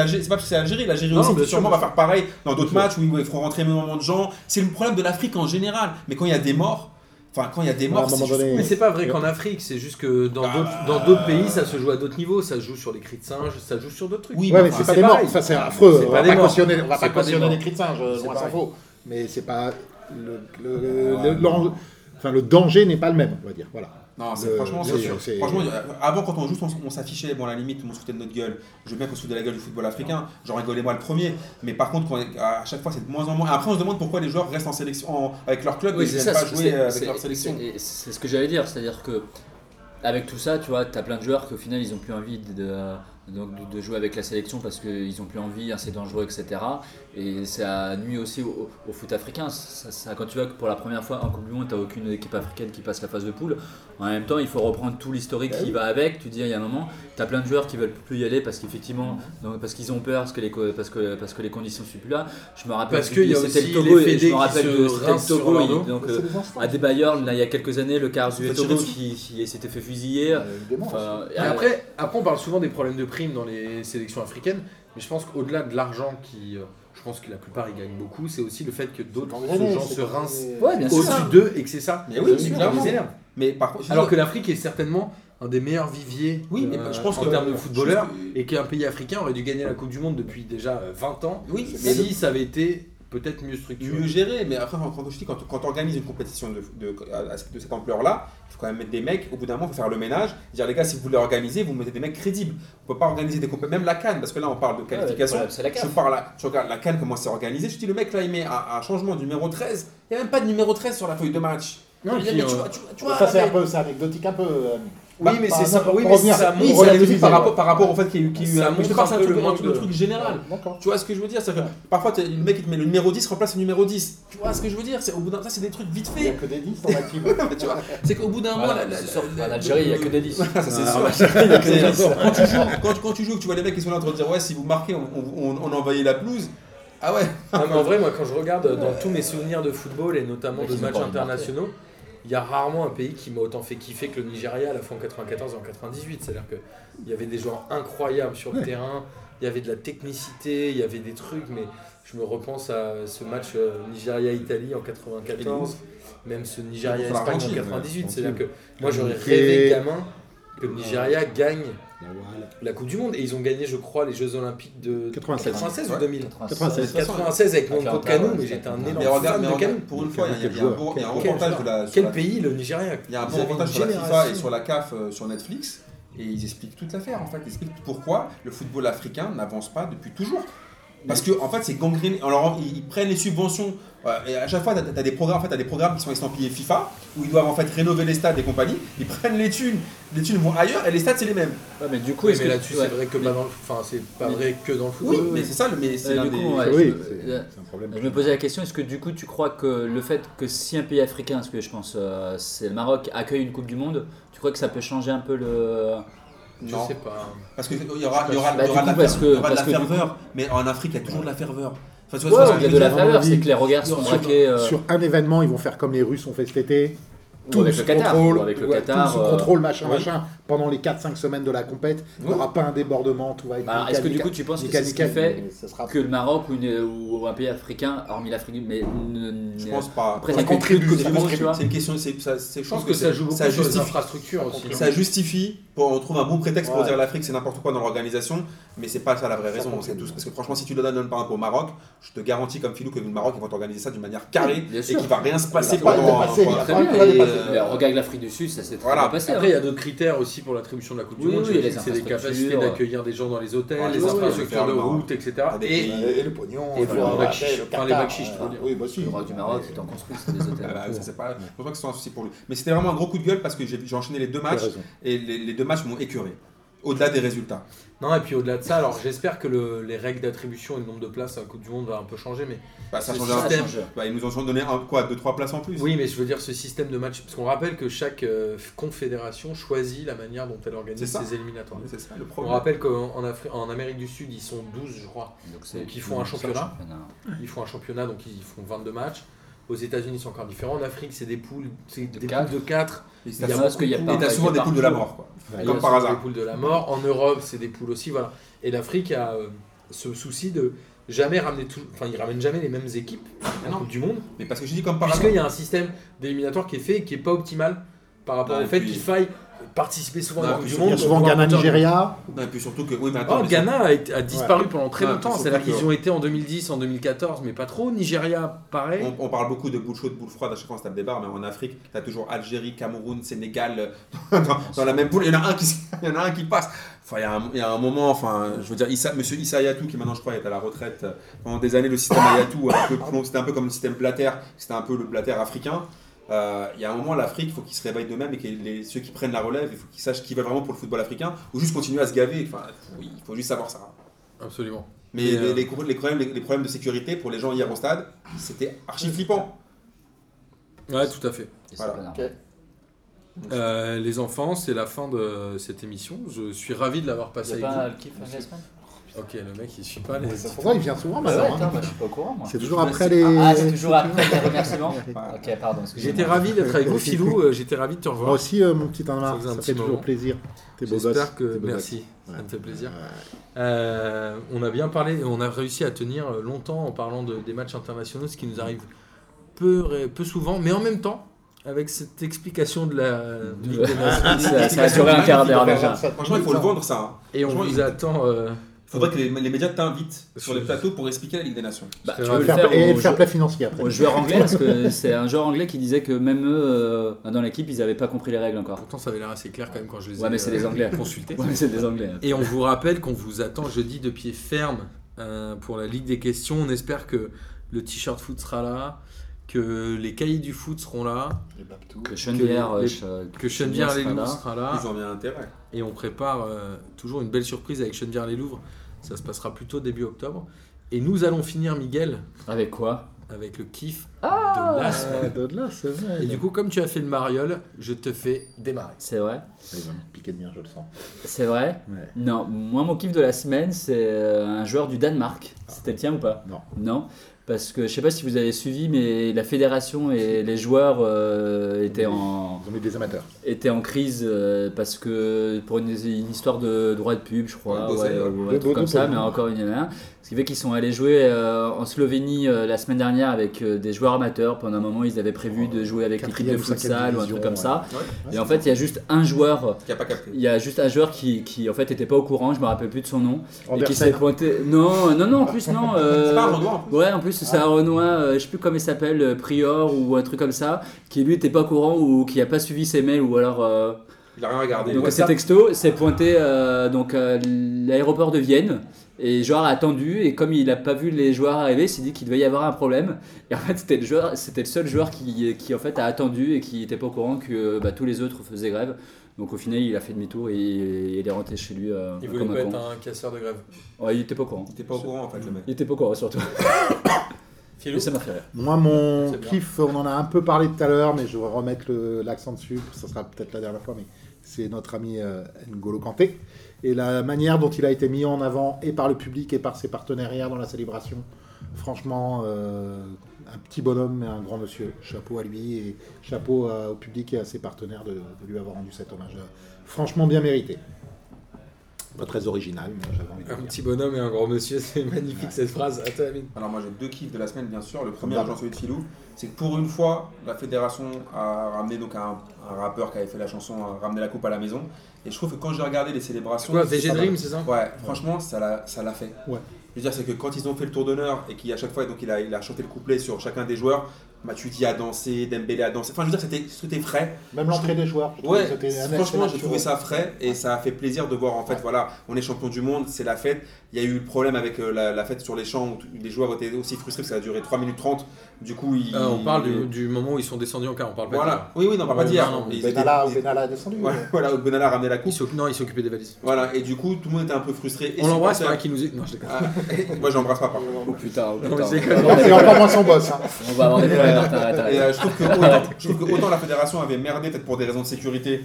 l'Algérie, l'Algérie. Aussi, sûrement, sûr. va faire pareil dans d'autres matchs où ils feront rentrer énormément de gens. C'est le problème de l'Afrique en général. Mais quand il y a des morts, enfin, quand il y a des morts, c'est juste- Mais c'est pas vrai qu'en Afrique, c'est juste que dans Ah. d'autres dans d'autres pays, ça se joue à d'autres niveaux. Ça se joue sur les cris de singe, ça se joue sur d'autres trucs. Oui, Ouais, mais c'est pas des morts, ça c'est affreux. On va pas cautionner, on va pas cautionner les cris de singe, C'est loin s'en pareil. faut. Mais c'est pas le, le, le- l'en- enfin, le danger n'est pas le même, on va dire. Voilà. Non, c'est franchement, c'est- sûr, franchement, avant quand on joue, on, on s'affichait, bon à la limite, on se foutait de notre gueule. Je veux bien qu'on se foute de la gueule du football africain, j'en rigolais moi le premier. Mais par contre, quand, à chaque fois, c'est de moins en moins. Après, on se demande pourquoi les joueurs restent en sélection en- avec leur club et ils ça. pas jouer euh, avec leur sélection. c'est- ce que j'allais dire, c'est-à-dire que avec tout ça, tu vois, tu as plein de joueurs qu'au final ils ont plus envie de, de- donc, de- de jouer avec la sélection parce qu'ils ont plus envie, hein, c'est dangereux, etc. Et ça nuit aussi au, au foot africain. Ça- ça- quand tu vois que pour la première fois en Coupe du Monde, tu n'as aucune équipe africaine qui passe la phase de poule, en même temps, il faut reprendre tout l'historique qui va avec. Tu dis, il y a un moment, tu as plein de joueurs qui veulent plus y aller parce qu'effectivement, parce qu'ils ont peur, parce que les, parce que, parce que les conditions ne sont plus là. Je me rappelle Parce a c'était aussi le Togo, et je me rappelle que c'était le Togo. il- donc, euh, à des Bayern, là, il y a quelques années, le tirer Togo qui, qui s'était fait fusiller. Euh. Enfin, Et après, après, on parle souvent des problèmes de dans les sélections africaines, mais je pense qu'au-delà de l'argent qui. euh, je pense que la plupart ils gagnent beaucoup, c'est aussi le fait que d'autres gens se rincent Ouais, au-dessus d'eux et que c'est ça. Mais oui, clairement. Mais par contre, Alors que l'Afrique est certainement un des meilleurs viviers Oui, mais euh, je pense en que- termes de footballeurs que- et qu'un pays africain aurait dû gagner la Coupe du Monde depuis déjà euh, 20 ans Oui, mais si ça avait été peut-être mieux structuré. mieux géré, mais après, quand, quand je dis, quand, organises une compétition de, de, de cette ampleur-là, il faut quand même mettre des mecs, au bout d'un moment, il faut faire le ménage, dire les gars, si vous voulez organiser, vous mettez des mecs crédibles. On peut pas organiser des compétitions, même la Cannes, parce que là, on parle de qualification. c'est la je parle là, tu regardes la Cannes, comment c'est organisé, je dis le mec là, il met un, un changement de numéro 13, il n'y a même pas de numéro 13 sur la feuille de match. Non, puis, mais euh, tu vois, tu vois- tu vois, Ça c'est un peu, c'est anecdotique un peu. euh, Oui, bah, mais c'est ça. Oui, mais ça montre par rapport, par rapport au fait qu'il y a eu. qu'il y a eu Ça un- mais je te montre parle, c'est un un peu truc, le un truc- général. Tu vois ce que je veux dire? C'est que parfois le mec il te met le numéro 10 remplace le numéro 10. Tu vois ce que je veux dire? C'est au bout d'un ça c'est des trucs vite Il n'y a fait. que des 10 dans la team. [laughs] tu vois C'est qu'au bout d'un sûr, la- en Algérie, il n'y a que des 10. Voilà, [laughs] ça c'est Ah, sûr. bah, quand tu joues, quand, quand tu joues, que tu vois les mecs qui sont là en train de dire ouais si vous marquez on, envahit la pelouse. Ah ouais. Non, mais en vrai, moi, quand je regarde dans tous mes souvenirs de football et notamment Mais de matchs internationaux, il y a rarement un pays qui m'a autant fait kiffer que le Nigeria à la fois en 94 et en 98. C'est-à-dire qu'il y avait des joueurs incroyables sur le Ouais. terrain, il y avait de la technicité, il y avait des trucs, mais je me repense à ce match euh, Nigeria-Italie en 94, même ce Nigeria-Espagne en l'Argentine, 98. ouais. C'est-à-dire que moi, j'aurais Ok. rêvé gamin que le Nigeria gagne La Coupe du Monde et ils ont gagné, je crois, les Jeux Olympiques de 96. 96 ou Ouais. 2000 96. 96 avec mon pote Canou, mais j'étais un énorme Mais regarde, fan mais de regarde, Canou. pour une fois il y a- il y a un y a un Quel reportage de la. sur Quel la- pays le Nigeria? Il y a un reportage sur la FIFA et sur la CAF euh, sur Netflix. et ils expliquent toute l'affaire en fait. Ils expliquent pourquoi le football africain n'avance pas depuis toujours. Parce que en fait c'est gangréné. Alors ils, ils prennent les subventions euh, et à chaque fois tu as, des programmes, en fait, t'as des programmes qui sont estampillés FIFA où ils doivent en fait rénover les stades et compagnie. Ils prennent les thunes, les thunes vont ailleurs et les stades c'est les mêmes. Ouais, mais du coup, Oui, mais là-dessus, ouais. c'est vrai que pas dans le... Enfin, c'est pas Mais- vrai que dans le Oui, football. mais c'est ça, mais c'est Euh, des. coup, ouais, oui, un problème. Je me posais la question, est-ce que du coup tu crois que le fait que si un pays africain, ce que je pense euh, c'est le Maroc, accueille une Coupe du Monde, tu crois que ça peut changer un peu le... Je Non. sais pas. Parce qu'il y aura, il y aura, Bah, il y aura du de la, coup, parce fer- que- il y aura de la que coup- ferveur, mais en Afrique il y a toujours de la ferveur. Enfin, tu Ouais, il y a de la envie. c'est que les regards sont Sur- braqués euh, Sur un événement, ils vont faire comme les Russes ont fait cet été. ou avec sous le Qatar. contrôle, avec le ouais, Qatar, tout sous euh, contrôle, machin, oui. machin. Pendant les 4-5 semaines de la compète, il n'y aura pas un débordement, tout va être. bah, Est-ce que du coup tu penses que c'est ce qui fait sera- que le Maroc ou, une- ou un pays africain, hormis l'Afrique, mais ne- Je ne- pense pas. Après, Ça contribue, c'est- une question, c'est, Je pense que ça joue beaucoup ça justifie, infrastructures aussi. ça justifie, pour, on trouve un bon prétexte pour dire l'Afrique c'est n'importe quoi dans l'organisation, mais c'est pas ça la vraie Ça raison. contribue. C'est tout. Parce que franchement, si tu le donnes par exemple au Maroc, je te garantis comme Philou que le Maroc ils vont organiser ça d'une manière carrée et qu'il va rien se passer pendant. euh, regarde l'Afrique du Sud, ça s'est très Voilà. bien passé. Après, il y hein. a d'autres critères aussi pour l'attribution de la Coupe du Oui, Monde. oui, c'est les capacités d'accueillir des gens dans les hôtels, Ouais, les infrastructures de route, etc. Des Et le pognon, Et voilà, voilà, le enfin, les Qatar, Bakchich, je veux voilà. dire. Oui, bah si. Le Maroc du Maroc, ils t'en construisent, c'est des hôtels. Ah bah, ça, c'est pas, je pense pas que c'est un souci pour lui. Mais c'était vraiment un gros coup de gueule parce que j'ai enchaîné les deux matchs et les, les deux matchs m'ont écœuré. Au-delà des résultats. Non, et puis au-delà de ça, alors j'espère que le- les règles d'attribution et le nombre de places à la Coupe du Monde va un peu changer, mais Bah, ça Le change un système. Bah, ils nous ont donné un, quoi, 2-3 places en plus. oui, mais je veux dire ce système de match, parce qu'on rappelle que chaque euh, confédération choisit la manière dont elle organise ses éliminatoires. C'est ça le On rappelle qu'en en, Afri- en Amérique du Sud, ils sont 12, je crois. Donc, ils font un c'est championnat. Ils font un championnat, donc ils font 22 matchs. Aux États-Unis, c'est encore différent. En Afrique, c'est des poules, c'est des quatre. poules de 4. Et Il y t'as a souvent, parce qu'il des poules de la mort. Quoi. Ouais. Comme par hasard. Des poules de la mort. En Europe, c'est des poules aussi, voilà. Et l'Afrique a euh, ce souci de jamais ramener tout. Enfin, ils ramènent jamais les mêmes équipes en non. Coupe du Monde. Mais parce que je dis comme par hasard. Puisqu'il y a un système d'éliminatoire qui est fait et qui est pas optimal par rapport au fait puis- qu'il faille participer souvent à la Coupe du Monde. souvent en- Ghana-Nigeria. Non, et puis surtout que. Oui, mais attends. Oh, mais Ghana a, disparu pendant très longtemps. C'est-à-dire qu'ils ont été en 2010, en 2014, mais pas trop. Nigeria, pareil. On, on parle beaucoup de boule chaude, boule froide, à chaque fois on se tape des barres, mais en Afrique, tu as toujours Algérie, Cameroun, Sénégal, euh, [laughs] dans, dans la même poule, il y en a un qui, [laughs] il y en a un qui passe. Enfin, il y, a un, il y a un moment, enfin, je veux dire, Issa, monsieur Issa Hayatou, qui maintenant je crois est à la retraite, euh, pendant des années, le système Hayatou, a un peu plomb- c'était un peu comme le système Blatter, c'était un peu le Blatter africain. Euh, Il y a un moment, l'Afrique, il faut qu'ils se réveillent d'eux-mêmes et que les, ceux qui prennent la relève, il faut qu'ils sachent qu'ils veulent vraiment pour le football africain, ou juste continuer à se gaver. Enfin, il faut juste savoir ça. Absolument. Mais les, euh, les- les problèmes, les, les problèmes de sécurité pour les gens hier au stade, c'était archi flippant. Ouais, tout à fait. Voilà. voilà. Euh, les enfants, c'est la fin de cette émission. Je suis ravi de l'avoir Il passé avec pas vous. Ok, le mec il suit pas les. Pourquoi il vient souvent Bah ouais, maintenant attends, hein moi je suis pas au courant moi. C'est toujours après les. Ah, c'est toujours après les remerciements. [laughs] Ok, pardon. J'étais ravi d'être avec vous, [laughs] Filou. euh, J'étais ravi de te Moi revoir. aussi, euh, mon petit Anmar, Ça fait toujours plaisir. T'es beau gosse. J'espère que. Merci, ça me fait plaisir. Ouais. Euh, on a bien parlé, on a réussi à tenir longtemps en parlant de- des matchs internationaux, ce qui nous arrive peu, peu souvent, mais en même temps, avec cette explication de la Ligue des [laughs] Nations. ça, ça a duré un quart d'heure déjà. Franchement, il faut le vendre ça. hein. Et on vous attend. euh, faudrait que les, les médias t'invitent sur les plateaux pour expliquer la Ligue des Nations. Bah, tu veux le faire Et le fair jou- play financier après. aux joueurs anglais parce que c'est un joueur anglais qui disait que même eux euh, dans l'équipe ils n'avaient pas compris les règles encore. Pourtant, ça avait l'air assez clair quand même quand je les ai Ouais, mais c'est euh, des Anglais. consultés. [laughs] Ouais, mais c'est des anglais. Et on vous rappelle qu'on vous attend jeudi de pied ferme euh, pour la Ligue des questions. On espère que le t-shirt foot sera là, que les cahiers du foot seront là, Que Chenevière, Que les- euh, Louvres là. sera là. Ils ont bien intérêt. Et on prépare euh, toujours une belle surprise avec Chenevière les Louvres. Ça se passera plutôt début octobre. Et nous allons finir, Miguel, Avec quoi? avec le kiff Ah de la semaine. Ouais, de là, c'est vrai. Et du coup, comme tu as fait le mariole, je te fais démarrer. C'est vrai Il va me piquer de bien, je le sens. C'est vrai? Ouais. Non, moi mon kiff de la semaine c'est euh, un joueur du Danemark. C'était le tien ou pas? Non. Non parce que je sais pas si vous avez suivi, mais la fédération et les joueurs euh, étaient en, Ils ont mis des amateurs. était en crise euh, parce que pour une, une histoire de droit de pub, je crois, Ouais, ouais, Bosel, ou un truc comme ça, mais encore une année. Ce qui fait qu'ils sont allés jouer euh, en Slovénie euh, la semaine dernière avec euh, des joueurs amateurs. Pendant un moment, ils avaient prévu de jouer avec l'équipe de futsal ou un truc comme ouais. ça. Ouais. Et en fait, il y a juste un joueur. Qui a pas capté. Il y a juste un joueur qui, qui en fait était pas au courant, je me rappelle plus de son nom, et qui s'est pointé. Non, non, non, en plus non. [laughs] euh, C'est pas un Renoir en plus. Ouais, en plus c'est un Renoir, euh, je sais plus comment il s'appelle, euh, Prior ou un truc comme ça, qui lui était pas au courant ou qui a pas suivi ses mails ou alors. Euh, Il a rien regardé. Donc WhatsApp. ces textos, c'est pointé euh, donc euh, l'aéroport de Vienne. Et joueur a attendu et comme il n'a pas vu les joueurs arriver, il s'est dit qu'il devait y avoir un problème. Et en fait, c'était le, joueur, c'était le seul joueur qui, qui en fait a attendu et qui n'était pas au courant que bah, tous les autres faisaient grève. Donc au final, il a fait demi-tour et, il est rentré chez lui euh, Il voulait comme pas un con. être un casseur de grève. Ouais, il était pas au courant. Il était pas au courant en fait, le mec. Il était pas au courant surtout. [coughs] Et ça m'a fait rire. Moi, mon kiff, on en a un peu parlé tout à l'heure, mais je vais remettre le- l'accent dessus. Ça sera peut-être la dernière fois, mais c'est notre ami euh, N'Golo Kanté. Et la manière dont il a été mis en avant, et par le public, et par ses partenaires hier dans la célébration. Franchement, euh, un petit bonhomme, mais un grand monsieur. Chapeau à lui, et chapeau à- au public et à ses partenaires de, lui avoir rendu cet hommage. euh, Franchement, bien mérité. Pas très original, mais j'avais envie de le Un dire. petit bonhomme et un grand monsieur, c'est magnifique cette phrase. Attends. Alors moi j'ai deux kiffs de la semaine bien sûr. Le premier, rejoint celui de Philou, c'est que pour une fois, la fédération a ramené donc un, un rappeur qui avait fait la chanson a ramené la coupe à la maison. Et je trouve que quand j'ai regardé les célébrations, Quoi, VG. Dream, c'est ça? Ouais, franchement, ça l'a, ça l'a fait. Ouais. Je veux dire, c'est que quand ils ont fait le tour d'honneur et qu'à chaque fois, donc, il, a, il a chanté le couplet sur chacun des joueurs, Matuidi a dansé, Dembélé a dansé. Enfin, je veux dire, c'était, frais. Même l'entrée des joueurs. Ouais, franchement, j'ai trouvé ça frais et ça a fait plaisir de voir en fait, voilà, on est champion du monde, c'est la fête. Il y a eu le problème avec euh, la, la fête sur les champs où les joueurs étaient aussi frustrés parce que ça a duré 3 minutes 30. Du coup. Euh, On parle du, du moment où ils sont descendus en car, on parle pas Voilà, oui, oui, non, on parle pas Ouais, d'hier. Benalla, étaient- Benalla a descendu. Ouais, [laughs] voilà, Benalla a ramené la coupe. il Non, il s'occupait des valises. Voilà, et du coup, tout le monde était un peu frustré. Et On l'embrasse, supporters- pas qui nous est. Non, je déconne. Ah, moi, j'embrasse pas par contre. Oh putain, oh putain. c'est C'est encore moins son boss. hein. On va avoir des problèmes, euh, je, trouve que autant, [laughs] je trouve que autant la fédération avait merdé, peut-être pour des raisons de sécurité,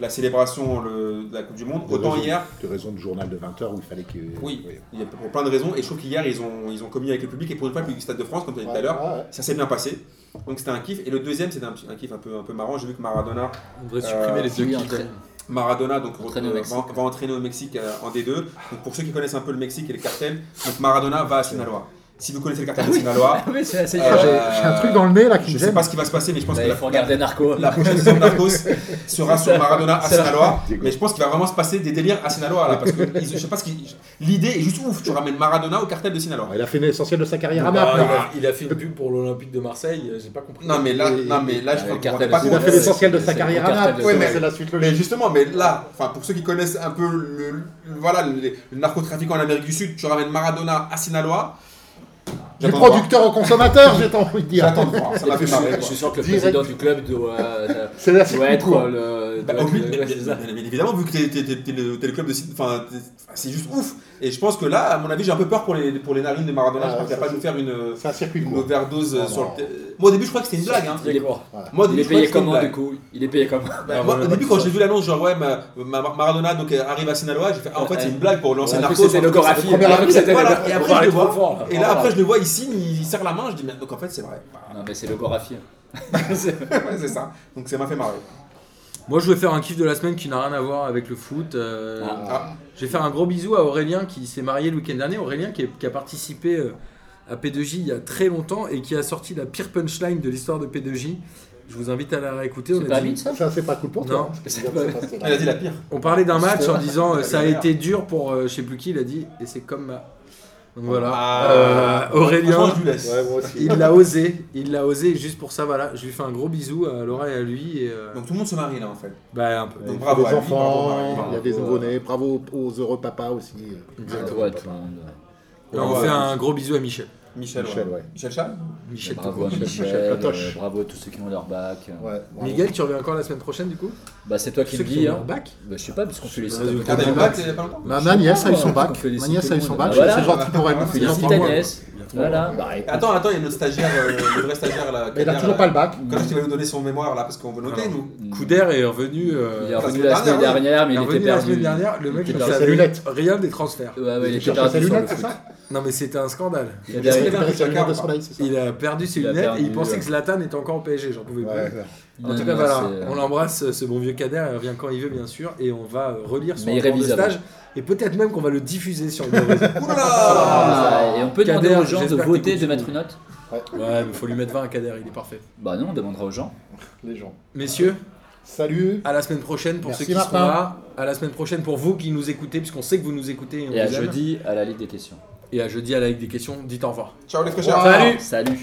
la célébration le- de la Coupe du Monde, autant hier, De raison de journal de 20h où il fallait que. Oui. il y a pour plein de raisons, et je trouve qu'hier, ils ont, ils ont commis avec le public, et pour une fois, le public du Stade de France, comme tu as dit tout à l'heure, Ouais, ça s'est bien passé. Donc c'était un kiff. Et le deuxième, c'était un, petit- un kiff un peu, un peu marrant. J'ai vu que Maradona, On devrait supprimer Euh, les deux oui. Maradona donc, euh, va entraîner au Mexique euh, en D2. Donc pour ceux qui connaissent un peu le Mexique et les cartels, donc Maradona va à Sinaloa. Si vous connaissez le cartel de Sinaloa, [laughs] Ah oui, c'est assez Euh, J'ai j'ai un truc dans le nez là qui je sais pas ce qui va se passer, mais je pense Bah, que il la, faut regarder Narco. la prochaine saison de Narcos [laughs] sera sur Maradona à Sinaloa. Mais je pense qu'il va vraiment se passer des délires à Sinaloa là, parce que [laughs] ils- je sais pas ce qui. L'idée est juste ouf. Tu ramènes Maradona au cartel de Sinaloa. Il a fait l'essentiel de sa carrière à Bah, Naples. il, a, il a fait une pub pour l'Olympique de Marseille, j'ai pas compris. Non mais là, Et- non mais là, je crois qu'on pas Il a fait l'essentiel de sa carrière à Naples. c'est la suite Mais justement, mais là, enfin pour ceux qui connaissent un peu le, narcotrafic en Amérique du Sud, tu ramènes Maradona à Sinaloa. Du producteur au consommateur, j'ai envie de dire. J'attends de voir, ça m'a fait Je marrer. suis- je suis sûr que le Direct. président du club doit, euh, [laughs] être le. Bah, évidemment, vu que t'es t'es- t'es- t'es le, t'es le club de site, c'est juste ouf. Et je pense que là, à mon avis, j'ai un peu peur pour les, pour les narines de Maradona. Ah, je pense qu'il va pas nous faire une, un circuit une overdose Non, sur non. le. Moi, au début, je crois que c'était une blague. Hein. Il est, Moi, il je crois payé une comment du coup Il est payé comment Bah, Ah, moi, voilà, au début, quand j'ai vu l'annonce, genre ouais, ma- ma- Maradona donc, euh, arrive à Sinaloa, j'ai fait ah, en fait, c'est une blague pour lancer Narcos. c'était Voilà, logographie. et après, je le vois. Et là, après, je le vois, il signe, il serre la main, je dis, mais donc en fait, c'est vrai. Non, mais c'est logographie. [laughs] C'est- ouais, c'est ça. Donc ça m'a fait marrer. Moi, je vais faire un kiff de la semaine qui n'a rien à voir avec le foot. euh, Ah. Je vais faire un gros bisou à Aurélien qui s'est marié le week-end dernier. Aurélien qui, est- qui a participé euh, à P2J il y a très longtemps et qui a sorti la pire punchline de l'histoire de P2J. Je vous invite à la réécouter. On, C'est a pas dit- vite ça Ça, c'est pas cool pour toi. Non. hein. Pas- [laughs] elle a dit la pire. on parlait d'un match en disant euh, [laughs] ça a été dur pour euh, je sais plus qui. Il a dit et c'est comme ma. Donc voilà. Ah, Euh, Aurélien. franchement, je lui laisse. Ouais, moi aussi. Il l'a osé, il l'a osé, juste pour ça, voilà. Je lui fais un gros bisou à Laura et à lui. Et, euh, Donc tout le monde se marie là en fait. bah, un peu. Donc bravo lui, bravo, enfants, bravo, il y a des nouveau-nés. Bravo aux heureux papas aussi. Exactement. Ouais, tout le monde. Et on Ouais, fait ouais. un gros bisou à Michel. Michel, Michel, ouais. ouais. Michel Chal Michel, Bravo à. Michel Patoche. euh, bravo à tous ceux qui ont leur bac. Ouais. Miguel, tu reviens encore la semaine prochaine du coup? Bah, c'est toi qui le dis. leur Hein. bac? Bah, je sais pas, parce qu'on fait les Ah, t'as eu le bac pas longtemps Ma, ma nièce a eu son On bac. Ma nièce a eu son bac. Voilà. C'est gentil pour elle. Ouais, Voilà. Bah, écoute. Attends, attends, il y a notre stagiaire, euh, le vrai stagiaire là. [laughs] Mais il a toujours là. pas le bac. Quand est-ce qu'il va nous donner son mémoire là Parce qu'on veut noter nous. Couder est revenu. euh, Il est la revenu semaine la semaine dernière, mais il est il était revenu la perdu. semaine dernière. Le Il mec perdu. Ses savait lunettes. rien des transferts. Ouais, ouais, il Il était perdu le lunettes, c'est ça Non, mais c'était un scandale. Il Il a perdu- ses sa lunettes de carte. soleil, c'est ça Il a perdu ses Il a lunettes perdu, et il pensait ouais. que Zlatan était encore au PSG. J'en pouvais plus. Ouais. En tout cas, voilà, c'est- on l'embrasse, ce bon vieux Kader, il revient quand il veut, bien sûr, et on va euh, relire son stage, et peut-être même qu'on va le diffuser sur le réseau. Là Ah, Et on peut demander aux gens de voter, de mettre une note Ouais, mais faut lui mettre 20 à Kader, il est parfait. Bah non, on demandera aux gens. Les gens. Messieurs, Salut. à la semaine prochaine pour Merci, ceux qui Martin. seront là, à la semaine prochaine pour vous qui nous écoutez, puisqu'on sait que vous nous écoutez. on Et à jeudi, à la Ligue des questions. Et à jeudi à la Ligue des questions, dites au revoir. Ciao les fraîcheurs. Wow. Salut Salut